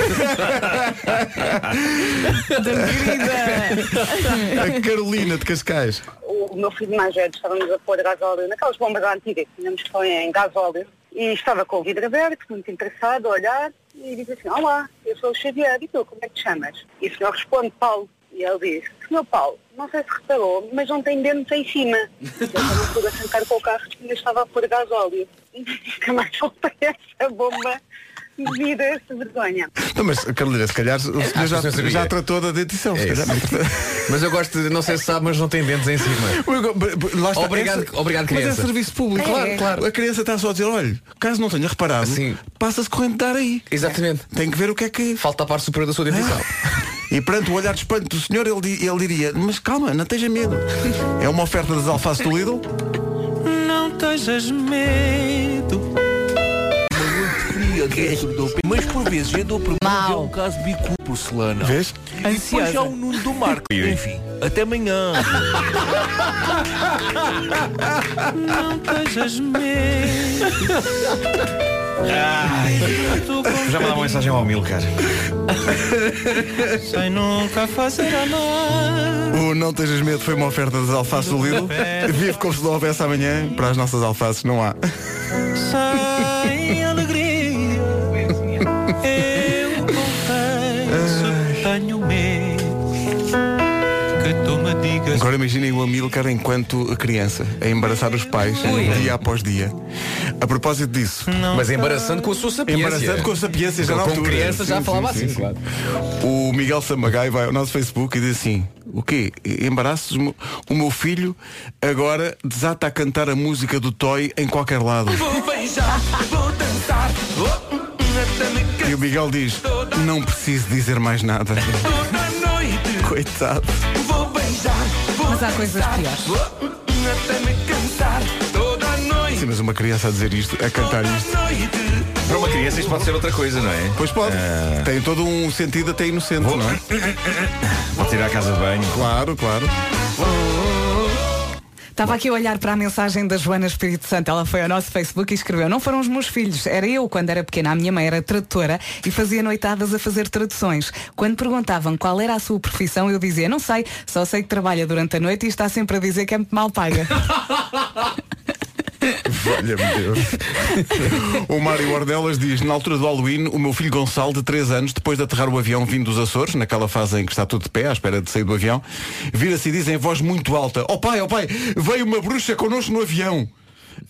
A Carolina de Cascais. O meu filho mais velho estávamos a pôr gasóleo naquelas bombas antigas que tínhamos que em gasóleo e estava com o vidro aberto, muito interessado a olhar e diz assim, olá, eu sou o Xavier, e tu, como é que te chamas? E o senhor responde, Paulo. E ele diz, senhor Paulo, não sei se reparou, mas não tem dentes em cima. Eu não pude assentar com o carro que ainda estava a pôr gasóleo. E nunca mais voltei a essa bomba devido a essa vergonha. Não, mas Carolina, se calhar o senhor Ah, já, sabia. já tratou da dentição. se É calhar. Mas eu gosto de, não sei se sabe, mas não tem dentes em cima. Lá está, Obrigado- obrigado, Mas é criança. serviço público, É. claro, claro. A criança está só a dizer, olha, caso não tenha reparado, Sim. passa-se corrente de ar aí. Exatamente. Tem que ver o que é que. Falta a parte superior da sua dentição. E perante o olhar de espanto do senhor, ele, ele diria, mas calma, não esteja medo. É uma oferta das alfaces do Lidl. Não tejas medo. Dia dentro do Mas por vezes eu dou por é um caso de bico porcelana. Vês? E depois há o Nuno do Marco. Enfim, até amanhã. Não tejas medo. Já mandava uma mensagem ao Milcar. Sem nunca fazer amar. O Não Tejas Medo foi uma oferta das alfaces do Lidl. Vive como se não houvesse amanhã. Para as nossas alfaces não há. Imaginem o Amilcar enquanto criança, a embaraçar os pais, dia após dia. A propósito disso. Mas embaraçando com a sua sapiência. Embaraçando com a sapiência já na altura. criança já Sim, falava sim, assim, sim, claro. O Miguel Samagai vai ao nosso Facebook e diz assim, o quê? Embaraços? O meu filho agora desata a cantar a música do Toy em qualquer lado. Vou beijar, vou dançar. Até me E o Miguel diz, não preciso dizer mais nada. Coitado. Vou vou Mas há coisas piores. Até me cansar. Toda noite. Sim, mas uma criança a dizer isto, a cantar isto. noite. Para uma criança isto pode ser outra coisa, não é? Pois pode. Ah, Tem todo um sentido até inocente, não é? pode ir à casa de banho. Claro, claro. Estava aqui a olhar para a mensagem da Joana Espírito Santo. Ela foi ao nosso Facebook e escreveu: Não foram os meus filhos, era eu quando era pequena. A minha mãe era tradutora e fazia noitadas a fazer traduções. Quando perguntavam qual era a sua profissão, eu dizia: Não sei, só sei que trabalha durante a noite e está sempre a dizer que é muito mal paga. Olha-me Deus. o Mário Ordelas diz, na altura do Halloween, o meu filho Gonçalo, de 3 anos, depois de aterrar o avião vindo dos Açores, naquela fase em que está tudo de pé, à espera de sair do avião, vira-se e diz em voz muito alta, ó pai, ó pai, veio uma bruxa connosco no avião.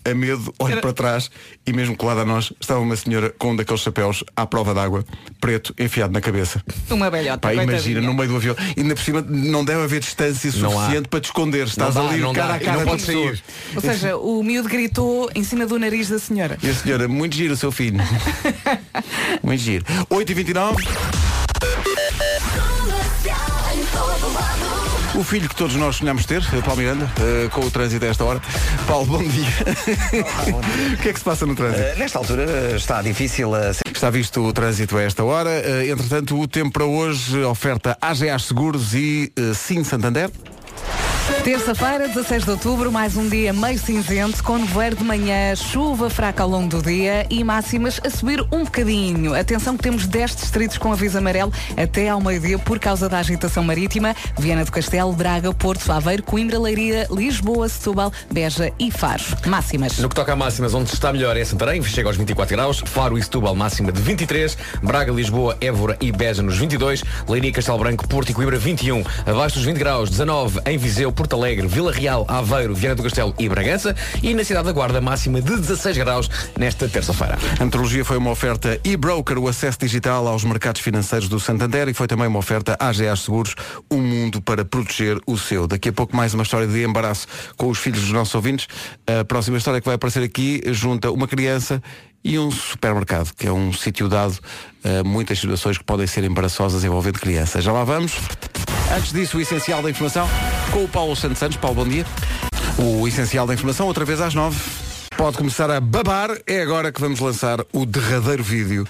A medo, olho para trás e mesmo colada a nós estava uma senhora com um daqueles chapéus à prova d'água, preto, enfiado na cabeça. Uma velhota. Pá, imagina, no meio do avião. E ainda por cima não deve haver distância suficiente para te esconder. Estás dá, ali cara dá. a cara Não da pode sair. Ou seja, o miúdo gritou em cima do nariz da senhora. E a senhora, muito giro o seu filho. muito giro. 8h29. O filho que todos nós sonhamos ter, eh, Paulo Miranda, eh, com o trânsito a esta hora. Paulo, bom dia. o que é que se passa no trânsito? Eh, nesta altura está difícil a Está visto o trânsito a esta hora. Entretanto, o tempo para hoje oferta AGA Seguros e Sim Santander. Terça-feira, 16 de outubro, mais um dia meio cinzento, com nevoeiro de manhã, chuva fraca ao longo do dia e máximas a subir um bocadinho. Atenção que temos 10 distritos com aviso amarelo até ao meio-dia por causa da agitação marítima. Viana do Castelo, Braga, Porto, Aveiro, Coimbra, Leiria, Lisboa, Setúbal, Beja e Faro. Máximas. No que toca a máximas, onde está melhor é Santarém, chega aos 24 graus, Faro e Setúbal máxima de 23, Braga, Lisboa, Évora e Beja nos 22, Leiria, Castelo Branco, Porto e Coimbra 21, abaixo dos 20 graus, 19 em Viseu, Porto Alegre, Vila Real, Aveiro, Viana do Castelo e Bragança e na cidade da Guarda máxima de 16 graus nesta terça-feira. A metrologia foi uma oferta e-broker, o acesso digital aos mercados financeiros do Santander e foi também uma oferta AGA Seguros, um mundo para proteger o seu. Daqui a pouco mais uma história de embaraço com os filhos dos nossos ouvintes. A próxima história que vai aparecer aqui junta uma criança e um supermercado, que é um sítio dado a muitas situações que podem ser embaraçosas envolvendo crianças. Já lá vamos. Antes disso, o essencial da informação com o Paulo Santos Santos. Paulo, bom dia. O essencial da informação, outra vez às nove. Pode começar a babar. É agora que vamos lançar o derradeiro vídeo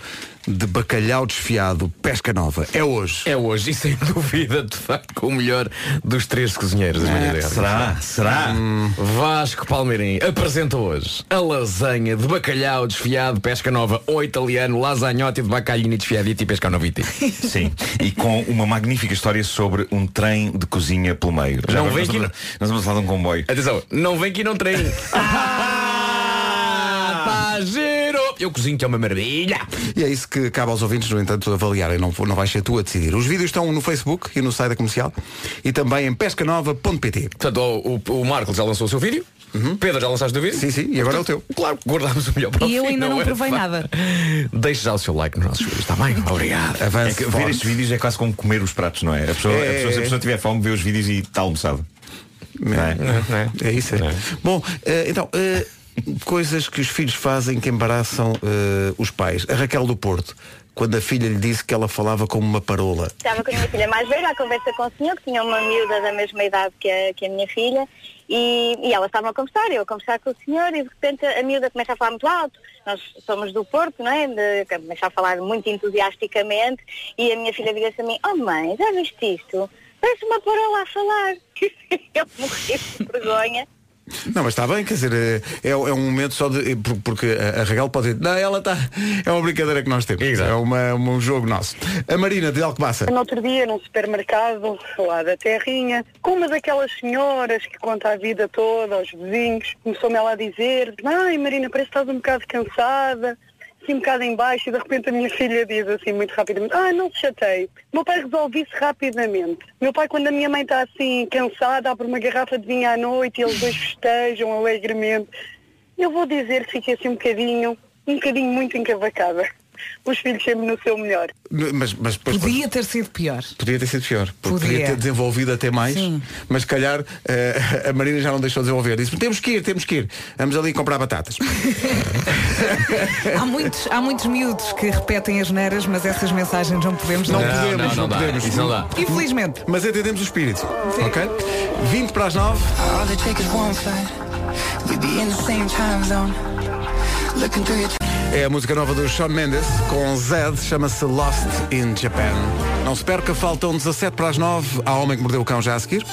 de bacalhau desfiado, pesca nova. É hoje. É hoje e sem dúvida, de facto, com o melhor dos três cozinheiros. É. Será? Será? Hum, Vasco Palmeirim apresenta hoje a lasanha de bacalhau desfiado pesca nova ou italiano lasagnotti de bacalhini desfiadito e pesca noviti. Sim. E com uma magnífica história sobre um trem de cozinha pelo meio. Não nós, vem nós, aqui- vamos- nós vamos falar de um comboio. Atenção, não vem que não treine. Ah, giro! Eu cozinho que é uma maravilha. E é isso que cabe aos ouvintes, no entanto, avaliarem. Não, não vais ser tu a decidir. Os vídeos estão no Facebook e no site da comercial e também em pescanova.pt. Portanto, o, o, o Marco já lançou o seu vídeo. Pedro, já lançaste o vídeo? Sim, sim, e agora é o teu. Claro, guardámos o melhor para o E eu ainda não é? provei nada. Deixe já o seu like nos nossos vídeos, está bem? Obrigado. É Avance que ver estes vídeos é quase como comer os pratos, não é? A pessoa, a É. pessoa- se a pessoa tiver fome, vê os vídeos e está almoçado. Não é? É isso. É. Bom, eh, então, eh, coisas que os filhos fazem que embaraçam eh, os pais. A Raquel do Porto, quando a filha lhe disse que ela falava como uma parola. Estava com a minha filha mais velha a conversa com o senhor, que tinha uma miúda da mesma idade que a, que a minha filha, E, e elas estavam a conversar, eu a conversar com o senhor e de repente a miúda começa a falar muito alto. Nós somos do Porto, não é? De, começa a falar muito entusiasticamente e a minha filha vira-se a mim, oh mãe, já viste isto? Parece uma parola a falar. eu morri de vergonha. Não, mas está bem, quer dizer, é, é um momento só de. por- Porque a Raquel pode dizer, não, ela está. É uma brincadeira que nós temos. É uma, um jogo nosso. A Marina de Alcobaça. No outro dia, num supermercado lá da Terrinha, com uma daquelas senhoras que conta a vida toda aos vizinhos, começou-me ela a dizer, ai Marina, parece que estás um bocado cansada, assim um bocado em baixo, e de repente a minha filha diz assim muito rapidamente, ai não se chateie, meu pai resolve isso rapidamente. Meu pai, quando a minha mãe está assim cansada, abre uma garrafa de vinho à noite e eles dois festejam alegremente. Eu vou dizer que fiquei assim um bocadinho, um bocadinho muito encavacada. Os filhos sempre no seu melhor. Mas, mas depois Podia ter sido pior. podia ter sido pior. Porque podia, Podia. ter desenvolvido até mais. Sim. Mas se calhar eh, a Marina já não deixou desenvolver. Disse, temos que ir, temos que ir. Vamos ali comprar batatas. Há muitos, há muitos miúdos que repetem as neiras, mas essas mensagens não podemos Não, dar. podemos, não, podemos. Infelizmente. Mas entendemos o espírito. Ok? 20 para as 9. All they take is one flight. We be in the same time zone. Looking through your É a música nova do Shawn Mendes com Zed, chama-se Lost in Japan. Não se perca, faltam 17 para as 9. Há homem que mordeu o cão já a seguir.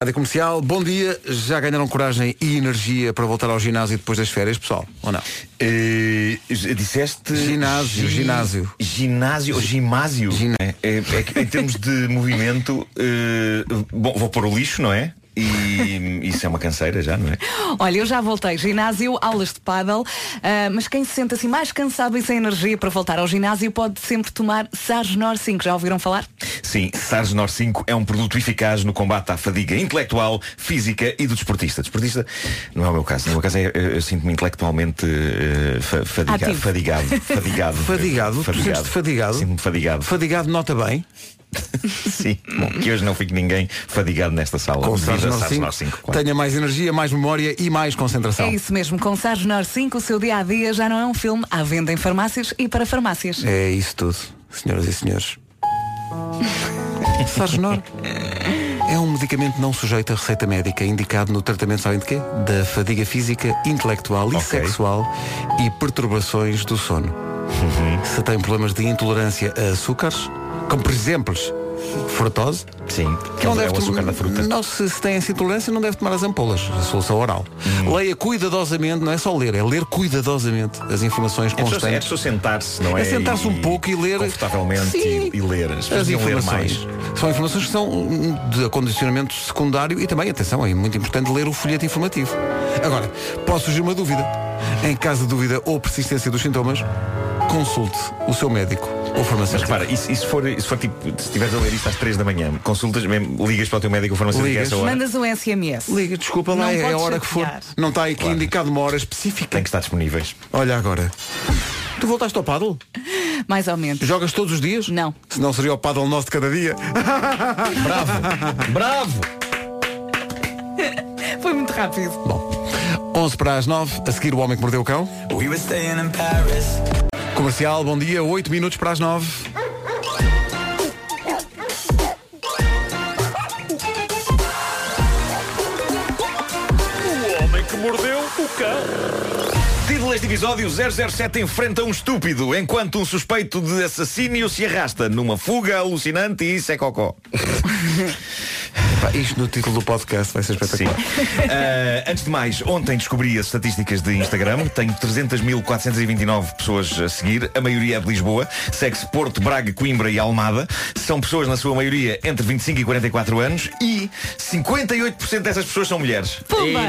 Rádio Comercial, bom dia. Já ganharam coragem e energia para voltar ao ginásio depois das férias, pessoal? Ou não? Eh, disseste Ginásio, gi- ginásio. Ginásio ou gimásio? É, é- é que em termos de movimento, eh, bom, vou pôr o lixo, não é? E isso é uma canseira já, não é? Olha, eu já voltei. Ginásio, aulas de paddle, ah, mas quem se sente assim mais cansado e sem energia para voltar ao ginásio pode sempre tomar Sargenor 5. Já ouviram falar? Sim, Sargenor 5 é um produto eficaz no combate à fadiga intelectual, física e do desportista. Desportista não é o meu caso. No meu caso é, eu, eu sinto-me intelectualmente eh, fa- fadiga- Ativo. fadigado. Fadigado. Fadigado? Tu sentes-te fadigado? Sinto-me fadigado. Fadigado nota bem. Sim. Bom, que hoje não fique ninguém fadigado nesta sala. Com Sargenor Sargenor 5, 5, claro. tenha mais energia, mais memória e mais concentração. É isso mesmo. Com Sargenor 5, o seu dia a dia já não é um filme. Há venda em farmácias e para farmácias. É isso tudo, senhoras e senhores. Sargenor é um medicamento não sujeito a receita médica, indicado no tratamento, sabem de quê? Da fadiga física, intelectual e sexual e perturbações do sono. Se tem problemas de intolerância a açúcares, como por exemplo frutose, Sim, que é o- é o açúcar da fruta. Não, se, se tem essa intolerância, não deve tomar as ampolas, a solução oral. Hum. Leia cuidadosamente, não é só ler, é ler cuidadosamente as informações É é constantes. preciso sentar-se, não é? É sentar-se um pouco e ler Confortavelmente Sim. e, e ler. As as deviam ler informações. mais. São informações que são hum, de acondicionamento secundário e também, atenção, é muito importante ler o folheto informativo. Agora, pode surgir uma dúvida. Em caso de dúvida ou persistência dos sintomas, consulte o seu médico ou Mas farmacêutico. repara, e se, e se for, e se for tipo, se estiveres a ler isto às 3 da manhã, consultas mesmo, ligas para o teu médico ou farmacêutico a Ligas. essa hora. Mandas um SMS. Liga, desculpa lá, Não é a podes hora que for. chatear. Não está aqui indicado uma hora específica. Tem que estar disponíveis. Olha agora. Tu voltaste ao paddle? Mais ou menos. Jogas todos os dias? Não. Se não seria o paddle nosso de cada dia. Bravo! Bravo! Foi muito rápido. Bom, 11 para as 9, a seguir o Homem que Mordeu o Cão. Comercial, bom dia, 8 minutos para as 9. O homem que mordeu o cão. Título deste episódio 007 enfrenta um estúpido enquanto um suspeito de assassínio se arrasta numa fuga alucinante e isso é cocó. Pá, isto no título do podcast vai ser espetacular. Uh, antes de mais, ontem descobri as estatísticas de Instagram. Tenho 300.429 pessoas a seguir. A maioria é de Lisboa. Segue-se Porto, Braga, Coimbra e Almada. São pessoas, na sua maioria, entre 25 e 44 anos. E 58% dessas pessoas são mulheres. Pumba!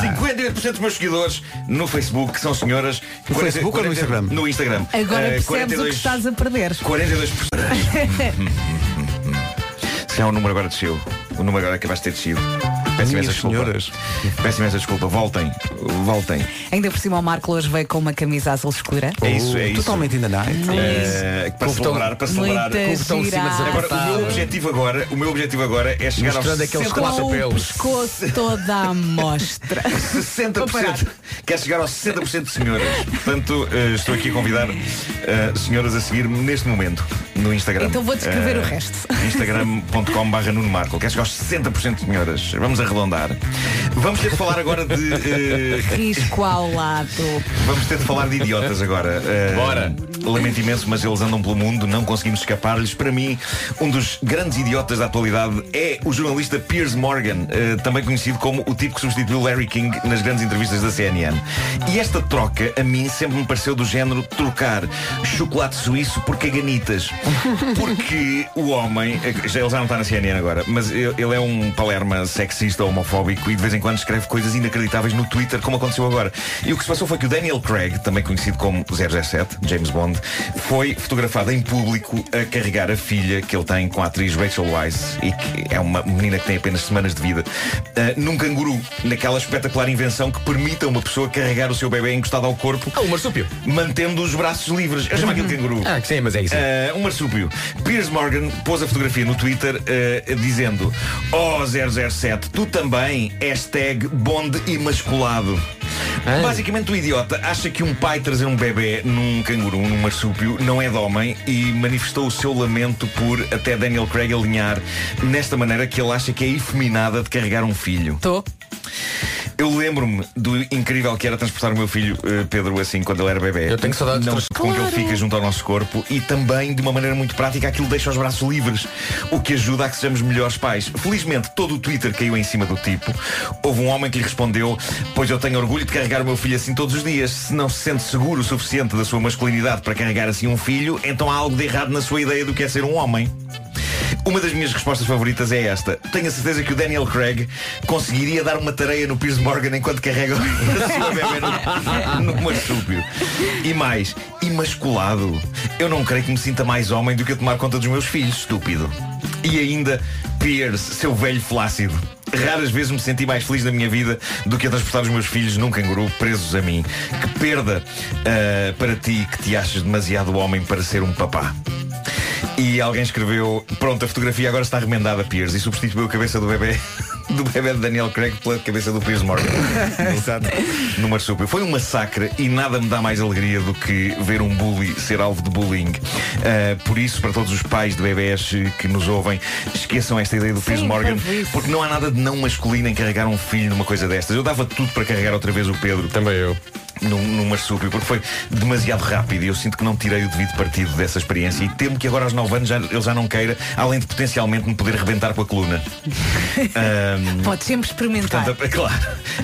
58%, 58% dos meus seguidores no Facebook são senhoras. No Facebook ou no Instagram? No Instagram. Agora Uh, percebes o 42 que estás a perder. 42%. Há um número agora desceu. O número agora acabaste de ter descido. Peço imensa desculpa. senhoras. Peço imensa desculpa. Voltem. Voltem. Ainda por cima o Marco hoje veio com uma camisa azul escura. É isso, é isso. Totalmente in the night. Para celebrar, para celebrar. Muita cima. Agora, o meu objetivo agora, o meu objetivo agora é chegar Mostrando aos aqueles 60%. quatro o pelos. pescoço toda a mostra. 60%. Quer chegar aos 60% de senhoras. Portanto, eh, estou aqui a convidar eh, senhoras a seguir-me neste momento no Instagram. Então vou descrever Eh, o resto. Instagram.com barra Nuno Marco. Quer chegar aos 60% de senhoras. Vamos arredondar. Vamos ter de falar agora de. eh, Risco ao lado. Vamos ter de falar de idiotas agora. Uh, Bora. Lamento imenso, mas eles andam pelo mundo, não conseguimos escapar-lhes. Para mim, um dos grandes idiotas da atualidade é o jornalista Piers Morgan, uh, também conhecido como o tipo que substituiu Larry King nas grandes entrevistas da CNN. E esta troca, a mim, sempre me pareceu do género trocar chocolate suíço por caganitas. Porque o homem, já- ele já não está na CNN agora, mas ele ele é um palerma sexista, homofóbico e de vez em quando escreve coisas inacreditáveis no Twitter, como aconteceu agora. E o que se passou foi que o Daniel Craig, também conhecido como 007, James Bond, foi fotografado em público a carregar a filha que ele tem com a atriz Rachel Weisz e que é uma menina que tem apenas semanas de vida, ah, num canguru, naquela espetacular invenção que permite a uma pessoa carregar o seu bebê encostado ao corpo. Ah, um marsúpio. Mantendo os braços livres. Eu chamo aquilo canguru. Ah, que sim, mas é isso. Ah, um marsúpio. Piers Morgan pôs a fotografia no Twitter ah, dizendo Oh 007, tu também, hashtag Bond imasculado. Basicamente o idiota acha que um pai trazer um bebê num canguru, num marsúpio, não é de homem e manifestou o seu lamento por até Daniel Craig alinhar nesta maneira que ele acha que é efeminada de carregar um filho. Estou. Eu lembro-me do incrível que era transportar o meu filho eh, Pedro assim quando ele era bebê. Eu tenho saudades Não de com que ele fica junto ao nosso corpo e também de uma maneira muito prática aquilo deixa os braços livres, o que ajuda a que sejamos melhores pais. Felizmente todo o Twitter caiu em cima do tipo. Houve um homem que lhe respondeu: "Pois eu tenho orgulho de carregar o meu filho assim todos os dias. Se não se sente seguro o suficiente da sua masculinidade para carregar assim um filho, então há algo de errado na sua ideia do que é ser um homem." Uma das minhas respostas favoritas é esta. Tenho a certeza que o Daniel Craig conseguiria dar uma tareia no Piers Morgan enquanto carrega o seu bebê no, no marsúpio. E mais, imasculado. Eu não creio que me sinta mais homem do que a tomar conta dos meus filhos, estúpido. E ainda, Piers, seu velho flácido. Raras vezes me senti mais feliz na minha vida do que a transportar os meus filhos num canguru presos a mim. Que perda ah, para ti que te achas demasiado homem para ser um papá. E alguém escreveu Pronto, a fotografia agora está remendada, Piers E substituiu a cabeça do bebê Do bebê de Daniel Craig pela cabeça do Piers Morgan no, no marsúpio Foi um massacre e nada me dá mais alegria Do que ver um bully ser alvo de bullying Ah, Por isso, para todos os pais de bebés Que nos ouvem Esqueçam esta ideia do Piers Morgan Porque não há nada de não masculino em carregar um filho Numa coisa destas Eu dava tudo para carregar outra vez o Pedro Também eu num, num marsúpio, porque foi demasiado rápido e eu sinto que não tirei o devido partido dessa experiência e temo que agora aos 9 anos já, ele já não queira, além de potencialmente me poder rebentar com a coluna. Ahm, Pode sempre experimentar. Portanto, é claro,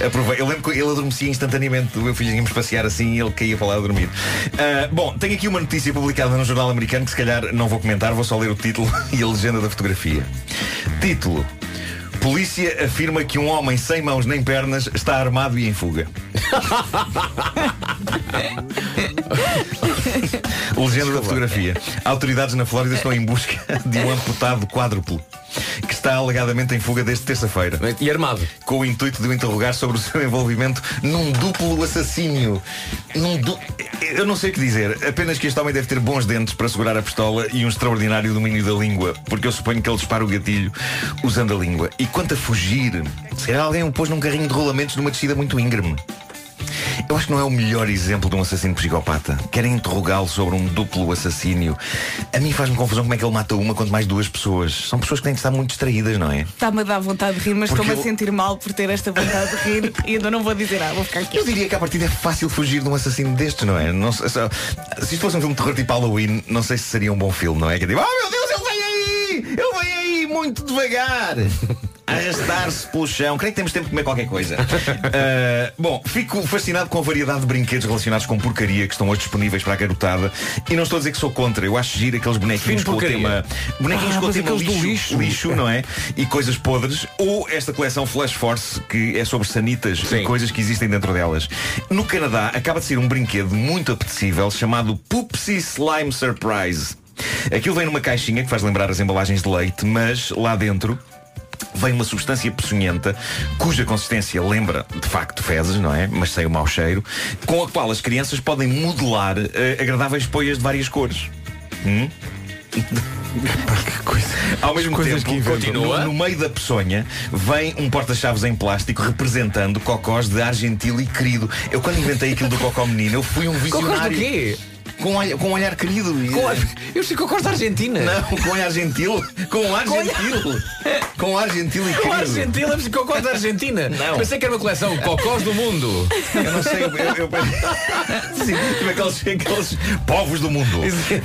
aprovei. Eu lembro que ele adormecia instantaneamente. O meu filho íamos passear assim e ele caía para lá a dormir. Ah, bom, tenho aqui uma notícia publicada no jornal americano que se calhar não vou comentar, vou só ler o título e a legenda da fotografia. Título. Polícia afirma que um homem sem mãos nem pernas está armado e em fuga. Legenda da fotografia. Autoridades na Flórida estão em busca de um amputado quádruplo está alegadamente em fuga desde terça-feira. E armado. Com o intuito de o interrogar sobre o seu envolvimento num duplo assassínio. Num du... Eu não sei o que dizer. Apenas que este homem deve ter bons dentes para segurar a pistola e um extraordinário domínio da língua. Porque eu suponho que ele dispara o gatilho usando a língua. E quanto a fugir, se calhar alguém o pôs num carrinho de rolamentos numa descida muito íngreme. Eu acho que não é o melhor exemplo de um assassino psicopata. Querem interrogá-lo sobre um duplo assassínio. A mim faz-me confusão como é que ele mata uma quanto mais duas pessoas. São pessoas que têm de estar muito distraídas, não é? Está-me a dar vontade de rir, mas estou-me a eu- sentir mal por ter esta vontade de rir e ainda não vou dizer, ah, vou ficar aqui. Eu diria que a partida é fácil fugir de um assassino destes, não é? Não só- se isto fosse um filme de terror tipo Halloween, não sei se seria um bom filme, não é? Que é tipo, oh meu Deus, ele vem aí! Ele vem aí muito devagar! Arrastar-se pelo chão. Creio que temos tempo de comer qualquer coisa. Ah, bom, fico fascinado com a variedade de brinquedos relacionados com porcaria que estão hoje disponíveis para a garotada. E não estou a dizer que sou contra. Eu acho giro aqueles bonequinhos Fim com o porcaria. tema. Bonequinhos Ah, com o tema lixo, lixo. lixo, não é? E coisas podres. Ou esta coleção Flash Force, que é sobre sanitas e coisas que existem dentro delas. No Canadá, acaba de ser um brinquedo muito apetecível chamado Poopsie Slime Surprise. Aquilo vem numa caixinha que faz lembrar as embalagens de leite, mas lá dentro vem uma substância peçonhenta cuja consistência lembra de facto fezes, não é? Mas sem o mau cheiro, com a qual as crianças podem modelar eh, agradáveis poias de várias cores. Hum? Ao mesmo tempo, que continua, no, no meio da peçonha vem um porta-chaves em plástico representando cocós de Argentil e querido. Eu quando inventei aquilo do cocó menino, eu fui um Cocós do visionário. quê? Com, olhar, com um olhar querido. Eu estou com a costa argentina. Não, com um olhar gentil. Com um ar gentil. Com um ar gentil e Com a querido. Argentina, mas cocós da Argentina. Não. Pensei que era uma coleção cocós do mundo. Eu não sei, eu, eu, Sim, como aqueles, aqueles povos do mundo.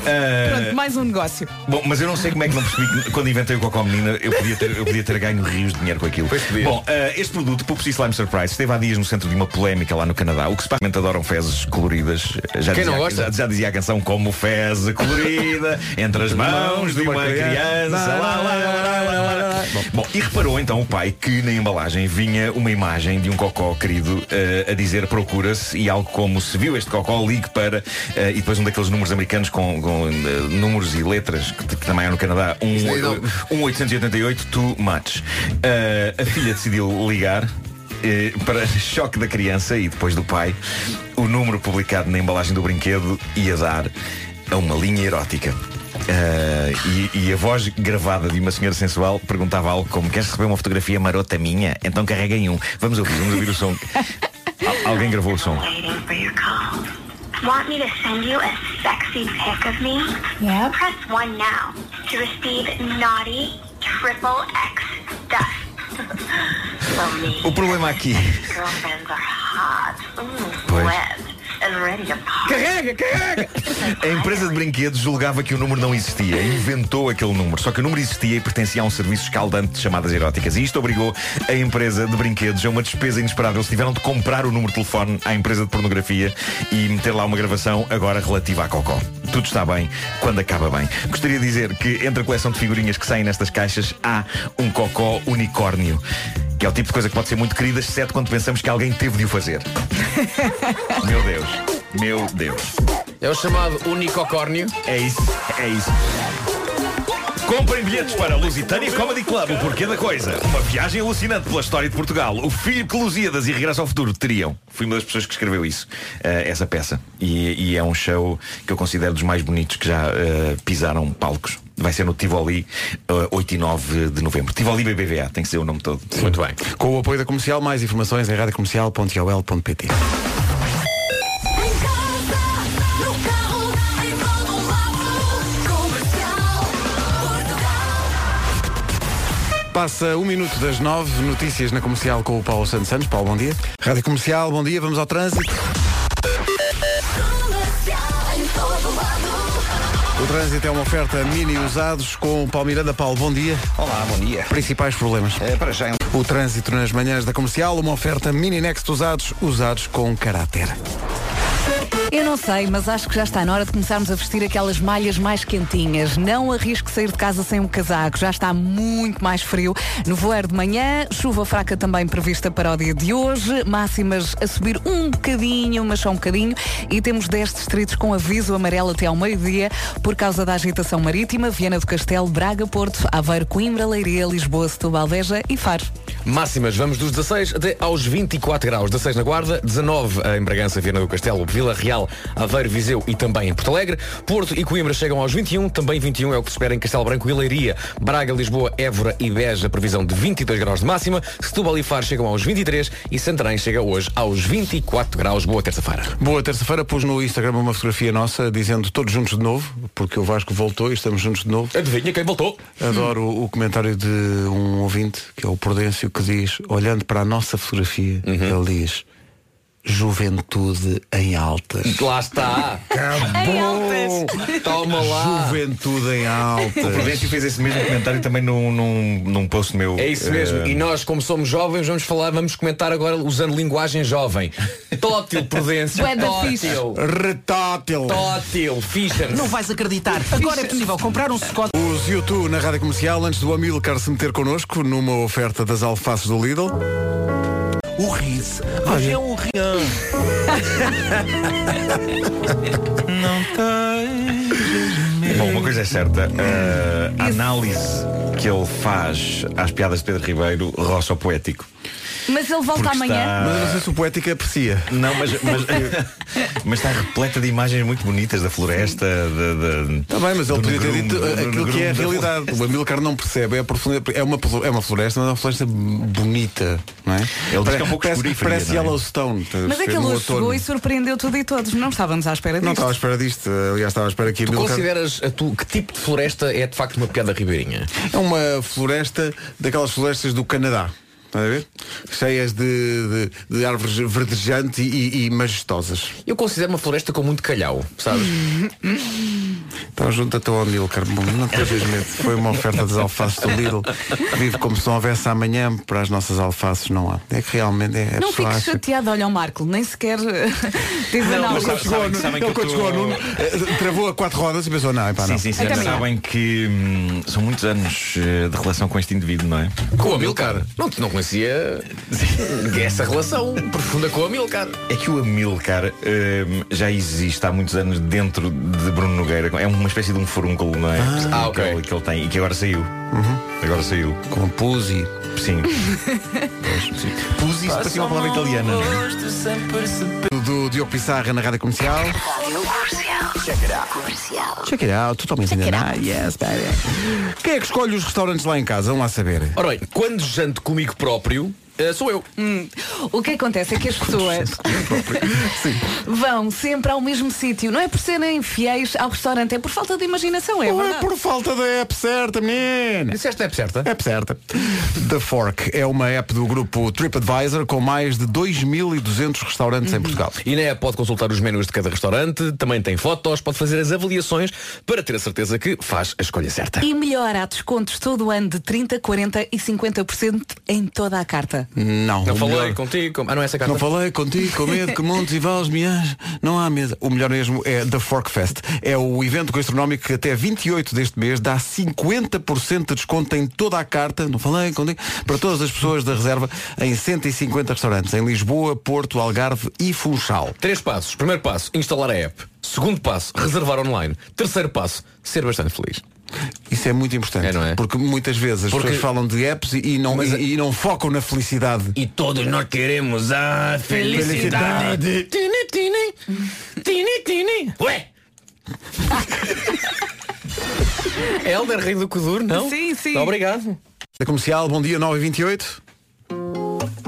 Ah, Pronto, mais um negócio. Bom, mas eu não sei como é que não percebi que quando inventei o Cocó Menina eu podia ter, eu podia ter ganho rios de dinheiro com aquilo. Bom, ah, este produto, Pupsi Slime Surprise, esteve há dias no centro de uma polémica lá no Canadá. O que se passa adoram fezes coloridas. Já Quem dizia, não gosta? Já, já dizia a canção como fez colorida entre as mãos de uma criança. Lá, lá, lá. Bom, e reparou então o pai que na embalagem vinha uma imagem de um cocó querido eh, a dizer procura-se e algo como se viu este cocó, ligue para eh, e depois um daqueles números americanos com, com, eh, números e letras que, que também há no Canadá, um, um 888 too much. A filha decidiu ligar eh, para choque da criança e depois do pai, o número publicado na embalagem do brinquedo ia dar a uma linha erótica. Ah, e, e a voz gravada de uma senhora sensual perguntava algo como Queres receber uma fotografia marota minha? Então carreguem um. Vamos ouvir, vamos ouvir o som. Al- alguém gravou o som. Waiting for your call. Want me to send you a sexy pic of me? Yep. Press 1 now to receive naughty triple X stuff. O problema aqui. Mm, Pois. Carrega, carrega! A empresa de brinquedos julgava que o número não existia, inventou aquele número. Só que o número existia e pertencia a um serviço escaldante de chamadas eróticas. E isto obrigou a empresa de brinquedos a uma despesa inesperada. Eles tiveram de comprar o número de telefone à empresa de pornografia e meter lá uma gravação agora relativa à Cocó. Tudo está bem quando acaba bem. Gostaria de dizer que entre a coleção de figurinhas que saem nestas caixas há um Cocó unicórnio. Que é o tipo de coisa que pode ser muito querida, exceto quando pensamos que alguém teve de o fazer. Meu Deus. Meu Deus. É o chamado unicocórnio. É isso, é isso. Comprem bilhetes para Lusitânia Comedy Club, o porquê da coisa. Uma viagem alucinante pela história de Portugal. O filho que Lusíadas e Regresso ao Futuro teriam. Fui uma das pessoas que escreveu isso, eh, essa peça. E, e é um show que eu considero dos mais bonitos que já eh, pisaram palcos. Vai ser no Tivoli, eh, 8 e 9 de novembro. Tivoli BBVA, tem que ser o nome todo. Muito bem. Com o apoio da comercial, mais informações em radiocomercial.ol.pt. Passa um minuto das nove, notícias na comercial com o Paulo Santos Santos. Paulo, bom dia. Rádio Comercial, bom dia, vamos ao trânsito. O trânsito é uma oferta mini usados com o Paulo Miranda. Paulo, bom dia. Olá, bom dia. Principais problemas. É, para já O trânsito nas manhãs da comercial, uma oferta mini next usados, usados com caráter. Eu não sei, mas acho que já está na hora de começarmos a vestir aquelas malhas mais quentinhas. Não arrisque sair de casa sem um casaco, já está muito mais frio. No voeiro de manhã, chuva fraca também prevista para o dia de hoje, máximas a subir um bocadinho, mas só um bocadinho. E temos 10 distritos com aviso amarelo até ao meio-dia por causa da agitação marítima, Viana do Castelo, Braga, Porto, Aveiro, Coimbra, Leiria, Lisboa, Setúbal, Beja e Faro. Máximas, vamos dos 16 até aos 24 graus. 16 na Guarda, 19 em Bragança, Viana do Castelo, Vila Real, Aveiro, Viseu e também em Porto Alegre. Porto e Coimbra chegam aos 21, também 21 é o que se espera em Castelo Branco e Leiria. Braga, Lisboa, Évora e Beja, previsão de 22 graus de máxima. Setúbal e Faro chegam aos 23 e Santarém chega hoje aos 24 graus. Boa terça-feira. Boa terça-feira, pus no Instagram uma fotografia nossa dizendo todos juntos de novo, porque o Vasco voltou e estamos juntos de novo. Adivinha quem voltou? Adoro o comentário de um ouvinte, que é o Prudêncio, que diz, olhando para a nossa fotografia, Uhum. ele diz Juventude em altas. Lá está. Acabou! Toma lá. Juventude em altas. O Prudêncio fez esse mesmo comentário também num, num, num post meu. É isso mesmo. Eh, E nós, como somos jovens, vamos falar, vamos comentar agora usando linguagem jovem. Tótil, Prudêncio. Bué da. Tótil. Retótil. Tótil. Fischer. Não vais acreditar. Agora é possível comprar um Scott. Os YouTube na Rádio Comercial, antes do Amilcar se meter connosco, numa oferta das alfaces do Lidl. O Riz. Hoje é um rião. Não tens. Bom, uma coisa é certa, eh, a análise que ele faz às piadas de Pedro Ribeiro roça o poético. Mas ele volta Porque amanhã. está- Mas eu não sei se o poético aprecia. Não, mas, mas, mas está repleta de imagens muito bonitas da floresta. Está bem, mas ele podia ter dito aquilo que é a realidade. O Amilcar não percebe, é, é, uma, é uma floresta, mas é uma floresta bonita, não é? Ele diz que é um pouco parece, parece não é? Yellowstone. Mas é que ele hoje chegou e surpreendeu tudo e todos. Não estávamos à espera Não disto. estava à espera disto. Aliás, estava à espera que Tu Amilcar... consideras a tu, que tipo de floresta é de facto uma piada ribeirinha? É uma floresta daquelas florestas do Canadá. Está a ver? Cheias de, de, de árvores verdejantes e, e- e majestosas. Eu considero uma floresta com muito calhau, sabes? Então junta-te ao Amilcar. Bom, Não tenhas medo. Foi uma oferta das alfaces do Lidl. Vive como se não houvesse amanhã para as nossas alfaces. Não há. É que realmente é. a Não fiques acha- chateado, olha o Marco, nem sequer eh, teve Não, sabem- ele quando chegou Nuno, eh, travou a quatro rodas e pensou, não, epá, Sim, não. sim, sim. Não. Sabem que hum, são muitos anos eh, de relação com este indivíduo, não é? Com o Amilcar. Não, não conhecia essa relação profunda com o Amilcar. É que o Amilcar hum, já existe há muitos anos dentro de Bruno Nogueira. É uma espécie de um furúnculo, não é? Ah, ok. que, ele, que ele tem e que agora saiu. Agora saiu. Com Pusi. Sim. Pusi, isso parecia uma palavra italiana, não é? Do Diogo Pissarra na Rádio Comercial. Check it out, totalmente enganado. Yes, baby. Quem é que escolhe os restaurantes lá em casa? Vamos lá saber. Ora bem, quando janto comigo próprio, eh, sou eu. O que acontece é que as pessoas vão sempre ao mesmo sítio. Não é por serem fiéis ao restaurante, é por falta de imaginação, é Ou é por falta da app certa, menina. Disseste a app certa? App certa. The Fork é uma app do grupo TripAdvisor com mais de 2.200 restaurantes em Portugal. E na app pode consultar os menus de cada restaurante, também tem fotos, pode fazer as avaliações para ter a certeza que faz a escolha certa. E melhor, há descontos todo o ano de 30, 40 e 50% em toda a carta. Não, Não falei melhor- contigo. com- Ah, não é essa carta? Não falei contigo, com medo que montes e vales me. Não há mesa. O melhor mesmo é The Fork Fest. É o evento gastronómico que até 28 deste mês dá 50% de desconto em toda a carta, não falei contigo, para todas as pessoas da reserva em 150 restaurantes em Lisboa, Porto, Algarve e Funchal. Três passos. Primeiro passo, instalar a app. Segundo passo, reservar online. Terceiro passo, ser bastante feliz. Isso é muito importante. É, não é? Porque muitas vezes as Porque- pessoas falam de apps e, e não, Mas- e, e não focam na felicidade. E todos nós queremos a felicidade. Felicidade. Tini, tini. Tini, tini. Ué! Helder, rei do Codur, não? Sim, sim. Obrigado. Da comercial, bom dia, 9 e 28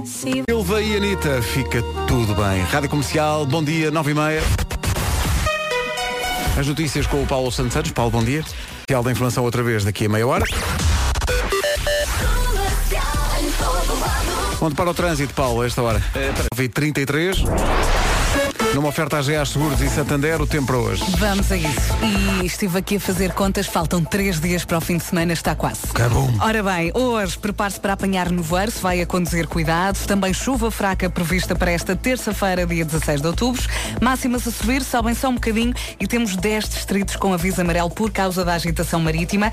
Sim. Silva e Anitta, fica tudo bem. Rádio Comercial, bom dia, 9 e meia. As notícias com o Paulo Santos Santos. Paulo, bom dia. Comercial da informação outra vez daqui a meia hora. Onde para o trânsito, Paulo, a esta hora? É, 33 Numa oferta a GA Seguros e Santander, o tempo para hoje. Vamos a isso. E estive aqui a fazer contas, faltam três dias para o fim de semana, está quase. Acabou. Ora bem, hoje prepare-se para apanhar nevoeiro, se vai a conduzir cuidado. Também chuva fraca prevista para esta terça-feira, dia 16 de outubro. Máximas a subir, sobem só um bocadinho e temos 10 distritos com aviso amarelo por causa da agitação marítima.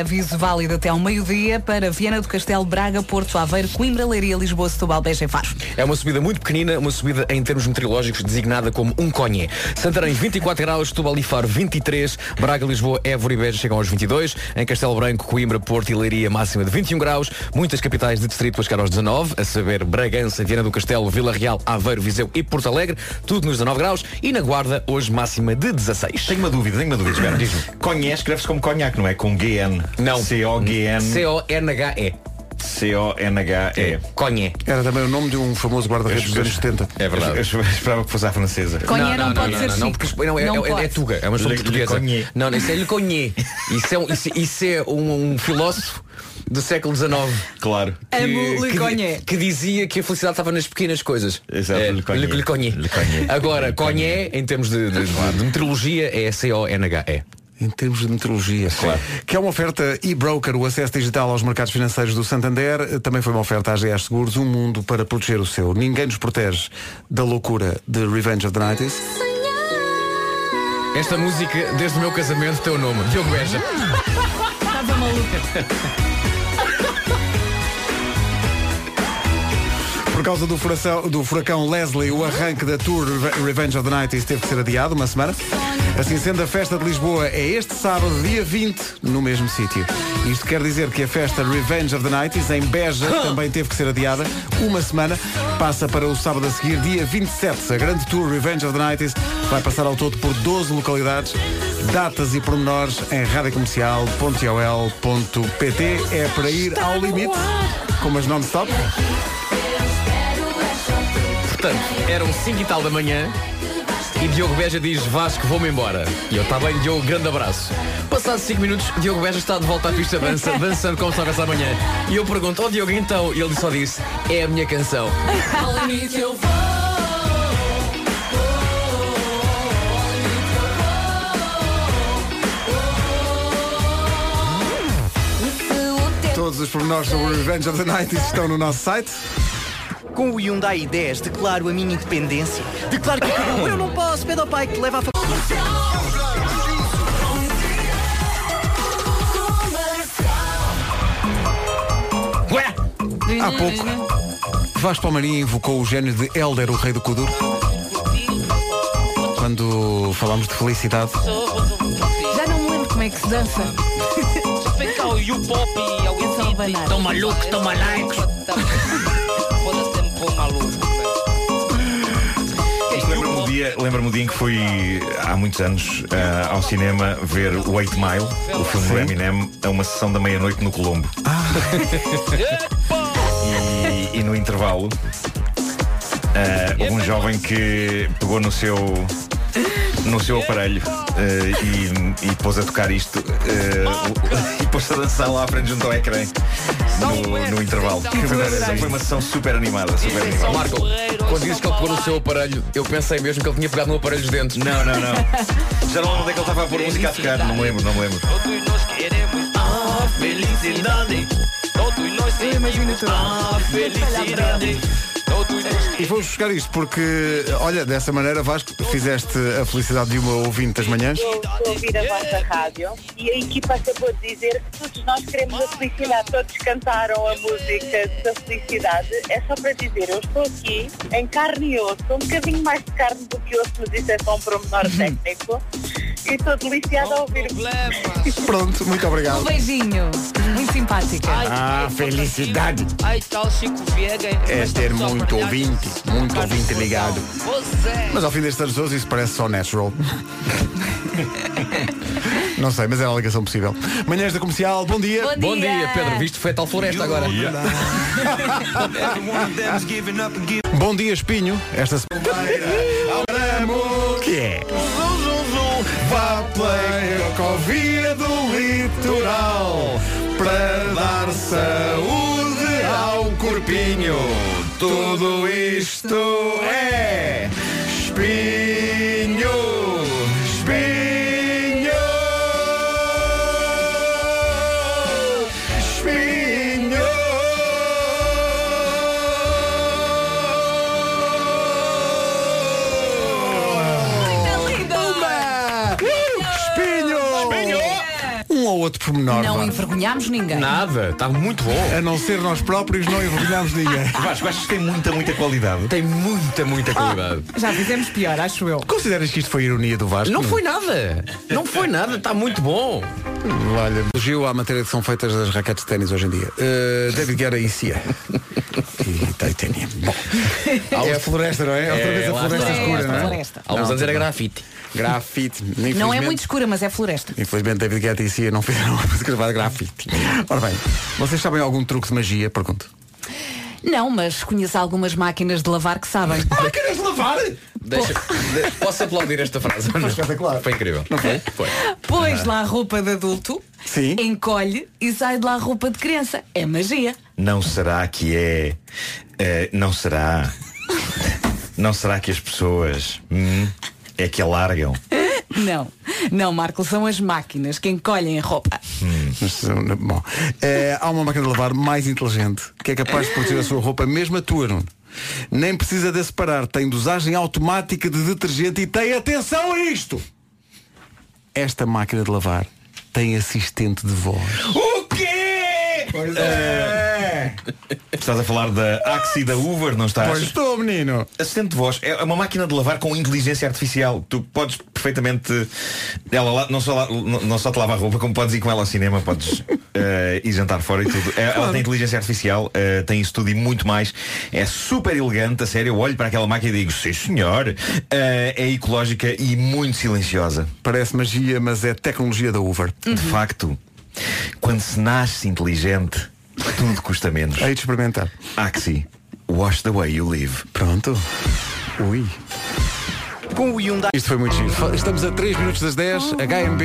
Aviso válido até ao meio-dia para Viana do Castelo, Braga, Porto Aveiro, Coimbra, Leiria, Lisboa, Setúbal, Beja e Faro. É uma subida muito pequenina, uma subida em termos meteorológicos designada como um conhé. Santarém 24 graus, Setúbal e Faro 23, Braga, Lisboa, Évora e Beja chegam aos 22, em Castelo Branco, Coimbra, Porto e Leiria máxima de 21 graus, muitas capitais de distrito a chegar aos 19, a saber Bragança, Viana do Castelo, Vila Real, Aveiro, Viseu e Porto Alegre, tudo nos 19 graus e na Guarda hoje máxima de 16. Tenho uma dúvida, tenho uma dúvida, espera. Conhé escreve-se como conhaque, não é? Com GN. Não. C-O-G-N. C-O-N-H-E. C-O-N-H-E. Conhé. Era também o nome de um famoso guarda-redes dos anos 70. É verdade. Eu, eu esperava que fosse à francesa. Conhé não, pode ser não, chique. porque, não, é, Não é- é, pode. Tuga, é uma expressão portuguesa. Cogné. Não, isso é Le Cogné. Isso é, um, isso, isso é um, um filósofo do século XIX. Claro. Amo Le que, Cogné. que dizia que a felicidade estava nas pequenas coisas. Exato, é, Le. Le, Cogné. Agora, Cogné, em termos de, de, de, de meteorologia, é C-O-N-H-E. Em termos de meteorologia. Que é uma oferta e-broker, o acesso digital aos mercados financeiros do Santander. Também foi uma oferta à GA Seguros, um mundo para proteger o seu. Ninguém nos protege da loucura de Revenge of the Nights. Esta música, desde o meu casamento, tem o nome. Diogo Beja. Estava maluca. Por causa do furacão, do furacão Leslie, o arranque da Tour Reve- Revenge of the Night teve que ser adiado uma semana. Assim sendo, a festa de Lisboa é este sábado, dia 20, no mesmo sítio. Isto quer dizer que a festa Revenge of the Nights em Beja também teve que ser adiada uma semana. Passa para o sábado a seguir, dia 27. A grande Tour Revenge of the Nights vai passar ao todo por 12 localidades. Datas e pormenores em radiocomercial.ol.pt É para ir ao limite, com as non-stop. Portanto, eram 5 e tal da manhã e Diogo Beja diz Vasco, vou-me embora. E eu, está bem, Diogo, grande abraço. Passados 5 minutos, Diogo Beja está de volta à pista de dança, dançando como se não houvesse amanhã. E eu pergunto, ó Diogo, então? E ele só disse, é a minha canção. Ao limite eu vou. Todos os pormenores sobre Revenge of the Night estão no nosso site. Com o Hyundai i10 declaro a minha independência. Declaro que acabou. Eu não posso, pede ao pai que te leva a Há pouco, Vasco Palmarinha invocou o gênio de Elder, o rei do Kudur. Quando falámos de felicidade. Já não me lembro como é que se dança. Respeita o you pop e ao. Tão maluco, tão malaico. Maluco. Lembra-me o dia, lembra o dia em que fui há muitos anos ah, ao cinema ver o 8 Mile, o filme do Eminem, a uma sessão da meia-noite no Colombo. e, e no intervalo ah, houve um jovem que pegou no seu no seu aparelho ah, e, e pôs a tocar isto ah, e pôs a dançar lá à frente junto ao ecrã no, no intervalo. Foi uma, sessão- foi uma sessão super animada, super animada. Marco, quando dizes que ele pegou no seu aparelho, eu pensei mesmo que ele tinha pegado no aparelho dos dentes. Não, não, não. Já não lembro onde é que ele estava a pôr música a tocar, não me lembro, não me lembro. Todos nós queremos a felicidade. Todos nós queremos a felicidade. E vamos buscar isto porque, olha, dessa maneira, Vasco, fizeste a felicidade de uma ouvinte das manhãs. Estou estou a ouvir a vossa rádio e a equipa acabou de dizer que todos nós queremos a felicidade. Todos cantaram a música da felicidade. É só para dizer, eu estou aqui em carne e osso, um bocadinho mais de carne do que osso, mas isso é só um promenor técnico. E estou deliciada a ouvir. Pronto, muito Um obrigado. beijinho. Muito simpática. Ah, felicidade Aí está o Chico Viegas. é ter muito ouvinte, muito ouvinte ligado. Você. Mas ao fim destes anos todos isso parece só natural. Não sei, mas é a ligação possível. Manhãs da comercial, bom dia. Bom Bom dia, Pedro. Viste foi tal floresta agora. Bom dia, Espinho. Esta semana. Que é? Vá pela covia do litoral para dar saúde ao corpinho. Tudo isto é espinho, espinho, outro pormenor. Não vá. envergonhámos ninguém. Nada, está muito bom. A não ser nós próprios, não envergonhamos ninguém. Vasco, achas que tem muita, muita qualidade? Tem muita, muita qualidade. Já fizemos pior, acho eu. Consideras que isto foi ironia do Vasco? Não foi nada. Não foi nada, está muito bom. Olha, elogio à matéria que são feitas das raquetes de ténis hoje em dia. Uh, David Guerra e Cia. E Titanium. Bom, é a floresta, não é? Outra É, vez a lá floresta escura, não é? Floresta. Há uns anos era grafite. Grafite. Não é muito escura, mas é floresta. Infelizmente David Guetta e Cia não fizeram uma música chamada grafite. Ora bem, vocês sabem algum truque de magia? Pergunto. Não, mas conheço algumas máquinas de lavar que sabem. Máquinas de lavar? Deixa, de- posso aplaudir esta frase? Foi espetacular. Foi incrível. Não foi? Foi. Pões lá a roupa de adulto, Sim. encolhe e sai de lá a roupa de criança. É magia. Não será que é. eh, não será. não será que as pessoas. hum, é que alargam? Não, não, Marco, são as máquinas que encolhem a roupa. Uh, Bom, eh, há uma máquina de lavar mais inteligente que é capaz de proteger a sua roupa, mesmo a tua, Nuno. Nem precisa de separar, tem dosagem automática de detergente e tem atenção a isto! Esta máquina de lavar tem assistente de voz. O quê? Pois é. é? Estás a falar da Axi da Uber, não estás? Pois estou, menino. Assistente de voz é uma máquina de lavar com inteligência artificial. Tu podes perfeitamente. Ela não só, não só te lava a roupa, como podes ir com ela ao cinema, podes eh, ir jantar fora e tudo. É- Ela tem inteligência artificial, eh, tem isso tudo e muito mais. É super elegante, a sério. Eu olho para aquela máquina e digo, sim senhor. Eh, é ecológica e muito silenciosa. Parece magia, mas é tecnologia da Uber. De facto, quando se nasce inteligente, tudo custa menos. Hei de experimentar. Axi, wash the way you live. Pronto. Ui. Com o Hyundai. Isto foi muito giro. Estamos a 3 minutos das 10, HMB.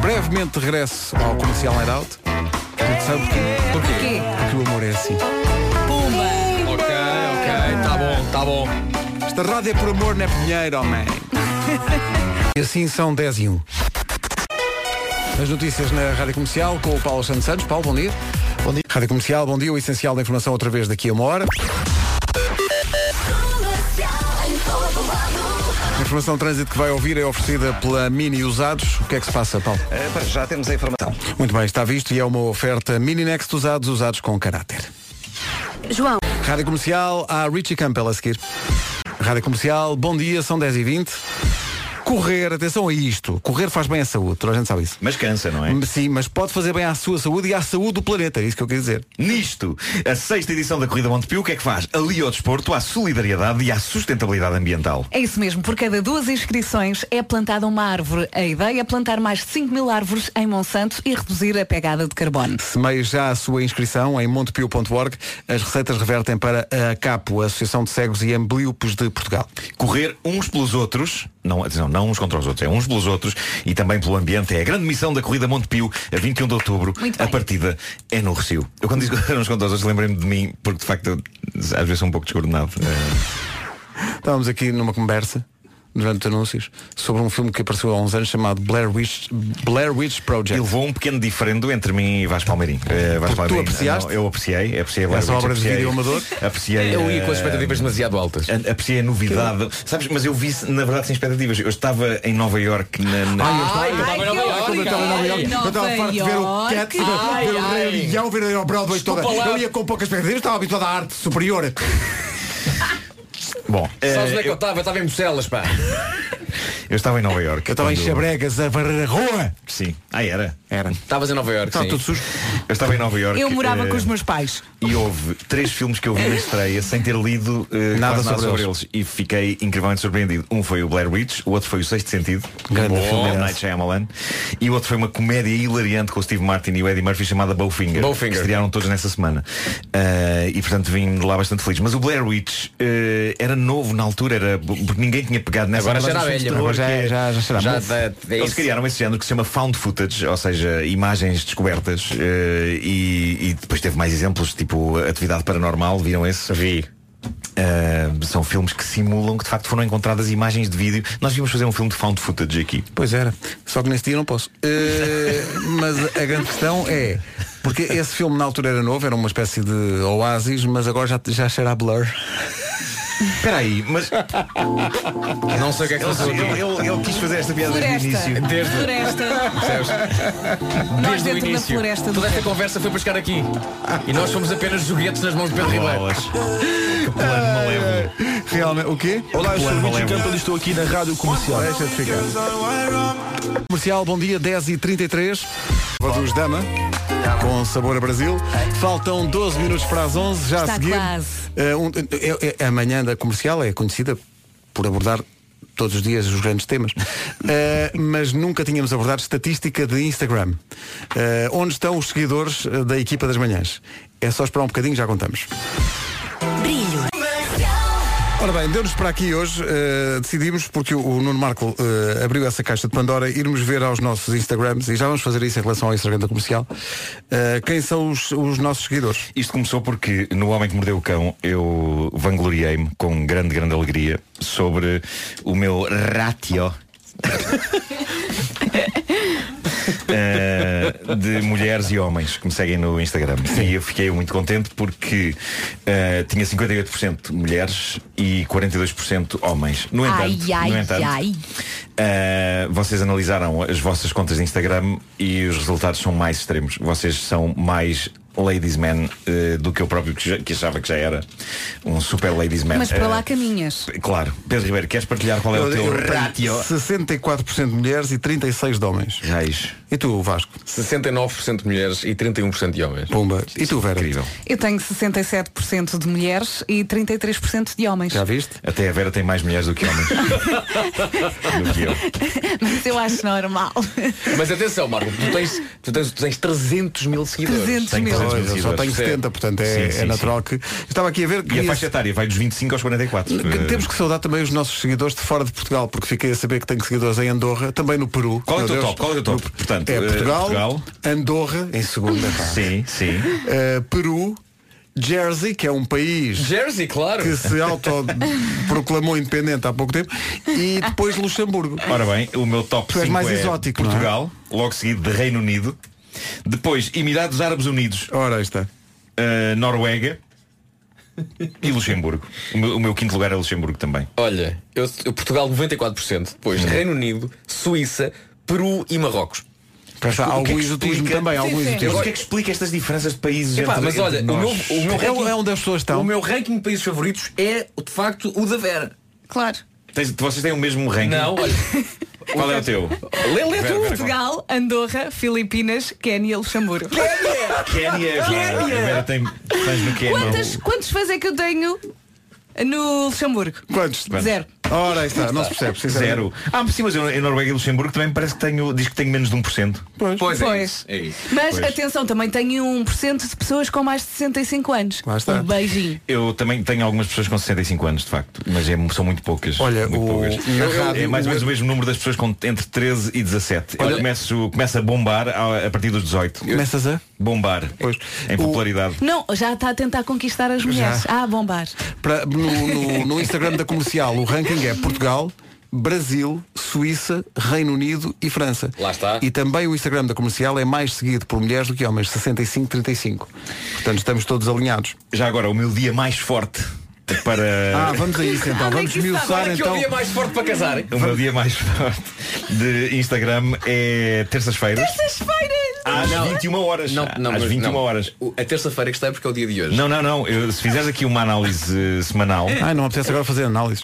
Brevemente regresso ao comercial Night Out. E sabe porquê? Porquê? Porque o amor é assim. Pumba! Ok, ok, tá bom, tá bom. Esta rádio é por amor, não é por dinheiro, homem. e assim são 10 e 1. As notícias na Rádio Comercial com o Paulo Santos Santos. Paulo, bom dia. Bom dia. Rádio Comercial, bom dia. O essencial da informação outra vez daqui a uma hora. A informação de trânsito que vai ouvir é oferecida pela Mini Usados. O que é que se passa, Paulo? Eh, para já temos a informação. Muito bem, está visto e é uma oferta Mini Next Usados, usados com caráter. João. Rádio Comercial, há Richie Campbell a seguir. Rádio Comercial, bom dia, são 10 e 20 Correr, atenção a isto. Correr faz bem à saúde, toda a gente sabe isso. Mas cansa, não é? Sim, mas pode fazer bem à sua saúde e à saúde do planeta, é isso que eu quis dizer. Nisto, a sexta edição da Corrida Montepio, o que é que faz? Ali ao desporto, à solidariedade e à sustentabilidade ambiental. É isso mesmo, por cada duas inscrições é plantada uma árvore. A ideia é plantar mais de 5 mil árvores em Monsanto e reduzir a pegada de carbono. Semeie já a sua inscrição em montepio.org. As receitas revertem para a CAPO, a Associação de Cegos e Ambliopes de Portugal. Correr uns pelos outros, não, atenção, não uns contra os outros, é uns pelos outros e também pelo ambiente. É a grande missão da Corrida Montepio, a 21 de outubro. Muito a partida é no Recio. Eu quando digo uns contra os outros, lembrei-me de mim, porque de facto eu, às vezes sou um pouco descoordenado. Estávamos aqui numa conversa, durante anúncios, sobre um filme que apareceu há uns anos chamado Blair Witch, Blair Witch Project. E levou um pequeno diferendo entre mim e Vasco Palmeirim. Eh, Vasco Porque tu Palmeirim, apreciaste? não, eu apreciei, apreciei Blair Essa Witch, obra de apreciei- vídeo amador? Apreciei. Eu ia com as expectativas demasiado altas. Apreciei a novidade. Sabes, mas eu vi na verdade sem expectativas. Eu estava em Nova York na. na- Ai, eu estava- eu em Nova Iorque, eu estava em Nova. Ai, Eu estava farto de ver o Nova Cat, ver o Rei. Leão, ver o Broadway toda. Eu ia com poucas expectativas, estava habituado à arte superior. Bom, eh, Sabes onde é que eu estava? Eu estava em Bucelas, pá. eu estava em Nova York. Eu estava em Chabregas a varrer a rua. Sim. Ah, era. Era. Estavas em Nova Iorque, Estava sim. tudo sujo. Eu estava em Nova York. Eu morava eh, com os meus pais. E houve três filmes que eu vi na estreia sem ter lido eh, Nada quase nada sobre sobre, eles. E fiquei incrivelmente surpreendido. Um foi o Blair Witch, o outro foi o Sexto Sentido, Grande Bom, filme esse. Night Shyamalan, e o outro foi uma comédia hilariante com o Steve Martin e o Eddie Murphy chamada Bowfinger, Bowfinger. que estrearam todos nessa semana. Eh, e portanto vim de lá bastante feliz. Mas o Blair Witch eh, era novo na altura, era porque ninguém tinha pegado nessa Agora onda já dos era filmes de velha. terror, Agora já, que é- já, já será. Já Mas- da- é eles isso. criaram esse género que se chama found footage, ou seja, imagens descobertas eh, e, e depois teve mais exemplos, tipo Atividade Paranormal, viram esse? Vi. são filmes que simulam que de facto foram encontradas imagens de vídeo. Nós vimos fazer um filme de found footage aqui. Pois era, só que nesse dia não posso. Eh, mas a grande questão é, porque esse filme na altura era novo, era uma espécie de oásis, mas agora já, já cheira a blur. Espera aí, mas Não sei o que é que ele, ele- ele- ele quis fazer esta piada desde o início. Desde, Floresta. percebes? Nós Desde o dentro da início. floresta do Toda esta conversa foi para chegar aqui. E nós somos apenas joguetes nas mãos de Pedro Ribeiro. Bolas. Que plano malévolo. Realmente, o quê? Olá, eu sou o Luís. Campbell e estou aqui na Rádio Comercial. Deixa de ficar. Comercial, bom dia, 10h33. Dos Dama, com sabor a Brasil. Faltam 12 minutos para as 11, já Está a seguir. eh, um, é- é- a manhã da comercial é conhecida por abordar todos os dias os grandes temas. Eh, mas nunca tínhamos abordado estatística de Instagram. Eh, onde estão os seguidores da equipa das manhãs? É só esperar um bocadinho, já contamos. Ora bem, deu-nos para aqui hoje, eh, decidimos, porque o, Nuno Marco eh, abriu essa caixa de Pandora, irmos ver aos nossos Instagrams, e já vamos fazer isso em relação ao Instagram da comercial, eh, quem são os, os nossos seguidores. Isto começou porque no Homem que Mordeu o Cão eu vangloriei-me com grande, grande alegria sobre o meu ratio de mulheres e homens que me seguem no Instagram. E eu fiquei muito contente porque eh, tinha 58% mulheres e 42% homens. No entanto, Ai, ai, no entanto ai. Uh, vocês analisaram as vossas contas de Instagram e os resultados são mais extremos. Vocês são mais ladies man eh, do que eu próprio que, já- que achava que já era um super ladies man. Mas para lá caminhas. Claro. Pedro Ribeiro, queres partilhar qual é o Eu- teu eu tenho ratio? 64% de mulheres e 36% de homens. Reis. E tu, Vasco? 69% de mulheres e 31% de homens. Pumba. E tu, Vera? Incrível. Eu tenho 67% de mulheres e 33% de homens. Já viste? Até a Vera tem mais mulheres do que homens. do que eu. Mas eu acho normal. Mas atenção, Marco, tu tens, tu tens, tu tens 300 mil seguidores. 300 Tenho mil. 300 mil Pois, eu só tenho 70, portanto é, Sim, sim, é natural que. Estava aqui a ver E a faixa etária vai dos 25 aos 44. que Eh, temos que saudar também os nossos seguidores de fora de Portugal, porque fiquei a saber que tenho seguidores em Andorra, também no Peru. Qual é o teu top? Qual é o teu top? Portanto, É eh, Portugal, Portugal. Andorra em segunda. pá. Sim, sim. Uh, Peru, Jersey, que é um país Jersey, claro. que se autoproclamou independente há pouco tempo, e depois Luxemburgo. Ora bem, o meu top Tu és 5 mais é exótico, é? Portugal, logo seguido de Reino Unido, depois Emirados Árabes Unidos, Ora, aí está. eh, Noruega e Luxemburgo. O meu, o meu quinto lugar é Luxemburgo também. Olha, eu, eu- Portugal 94%, depois Reino Unido, Suíça, Peru e Marrocos. Cá está, O que é algum exotismo também, algum Mas exotismo. o que é que explica estas diferenças de países Epá, entre, mas entre olha, o meu, o meu É, ranking, é onde as pessoas estão. o meu ranking de países favoritos é, de facto, o da Vera. Claro. Tens- vocês têm o mesmo ranking? Não, olha. Qual é o teu? Lê, lê tu. Portugal, Andorra, Filipinas, Quénia, Luxemburgo. Quénia. Quénia. Quénia. Quantas, quantos fãs é que eu tenho no Luxemburgo? Quantos? Zero. Ora, aí está, não se percebe. Zero. Ah, sim, mas eu, em Noruega e Luxemburgo também parece que tenho, diz que tenho menos de 1%. Pois. Pois, é Pois. isso. É isso. Mas Pois. atenção, também tenho 1% de pessoas com mais de 65 anos. Lá está. Um beijinho. Eu também tenho algumas pessoas com 65 anos, de facto, mas é- são muito poucas. Olha, muito o- poucas. na é rádio, mais ou o- menos o mesmo número das pessoas com entre 13 e 17. Olha- Eu começo, começo a bombar a, a partir dos 18. Começas a? Bombar. Pois. Em O- popularidade. Não, já está a tentar conquistar as mulheres. Ah, bombar. Para- no, no- no Instagram da comercial, o ranking é Portugal, Brasil, Suíça, Reino Unido e França. Lá está. E também o Instagram da comercial é mais seguido por mulheres do que homens, 65-35. Portanto, estamos todos alinhados. Já agora, o meu dia mais forte para. Ah, vamos a isso então. É Vamos Olha que é o então. dia mais forte para casar. O meu dia mais forte de Instagram é terças-feiras. Terças-feiras! Às 21 horas. Não, não, às mas 21 não. horas. A terça-feira que está é porque é o dia de hoje. Não, não, não. Eu- se fizeres aqui uma análise eh, semanal. Ai, não apetece agora fazer análise.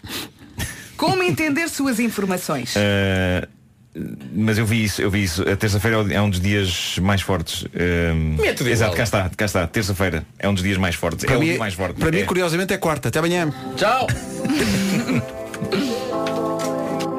Como entender suas informações? eh, mas eu vi isso, eu vi isso. A terça-feira é é um dos dias mais fortes. Eh, É tudo exato, igual. cá está, cá está. Terça-feira é um dos dias mais fortes. Para é o mim, dia mais forte. para mim, É. curiosamente, é quarta. Até amanhã. Tchau!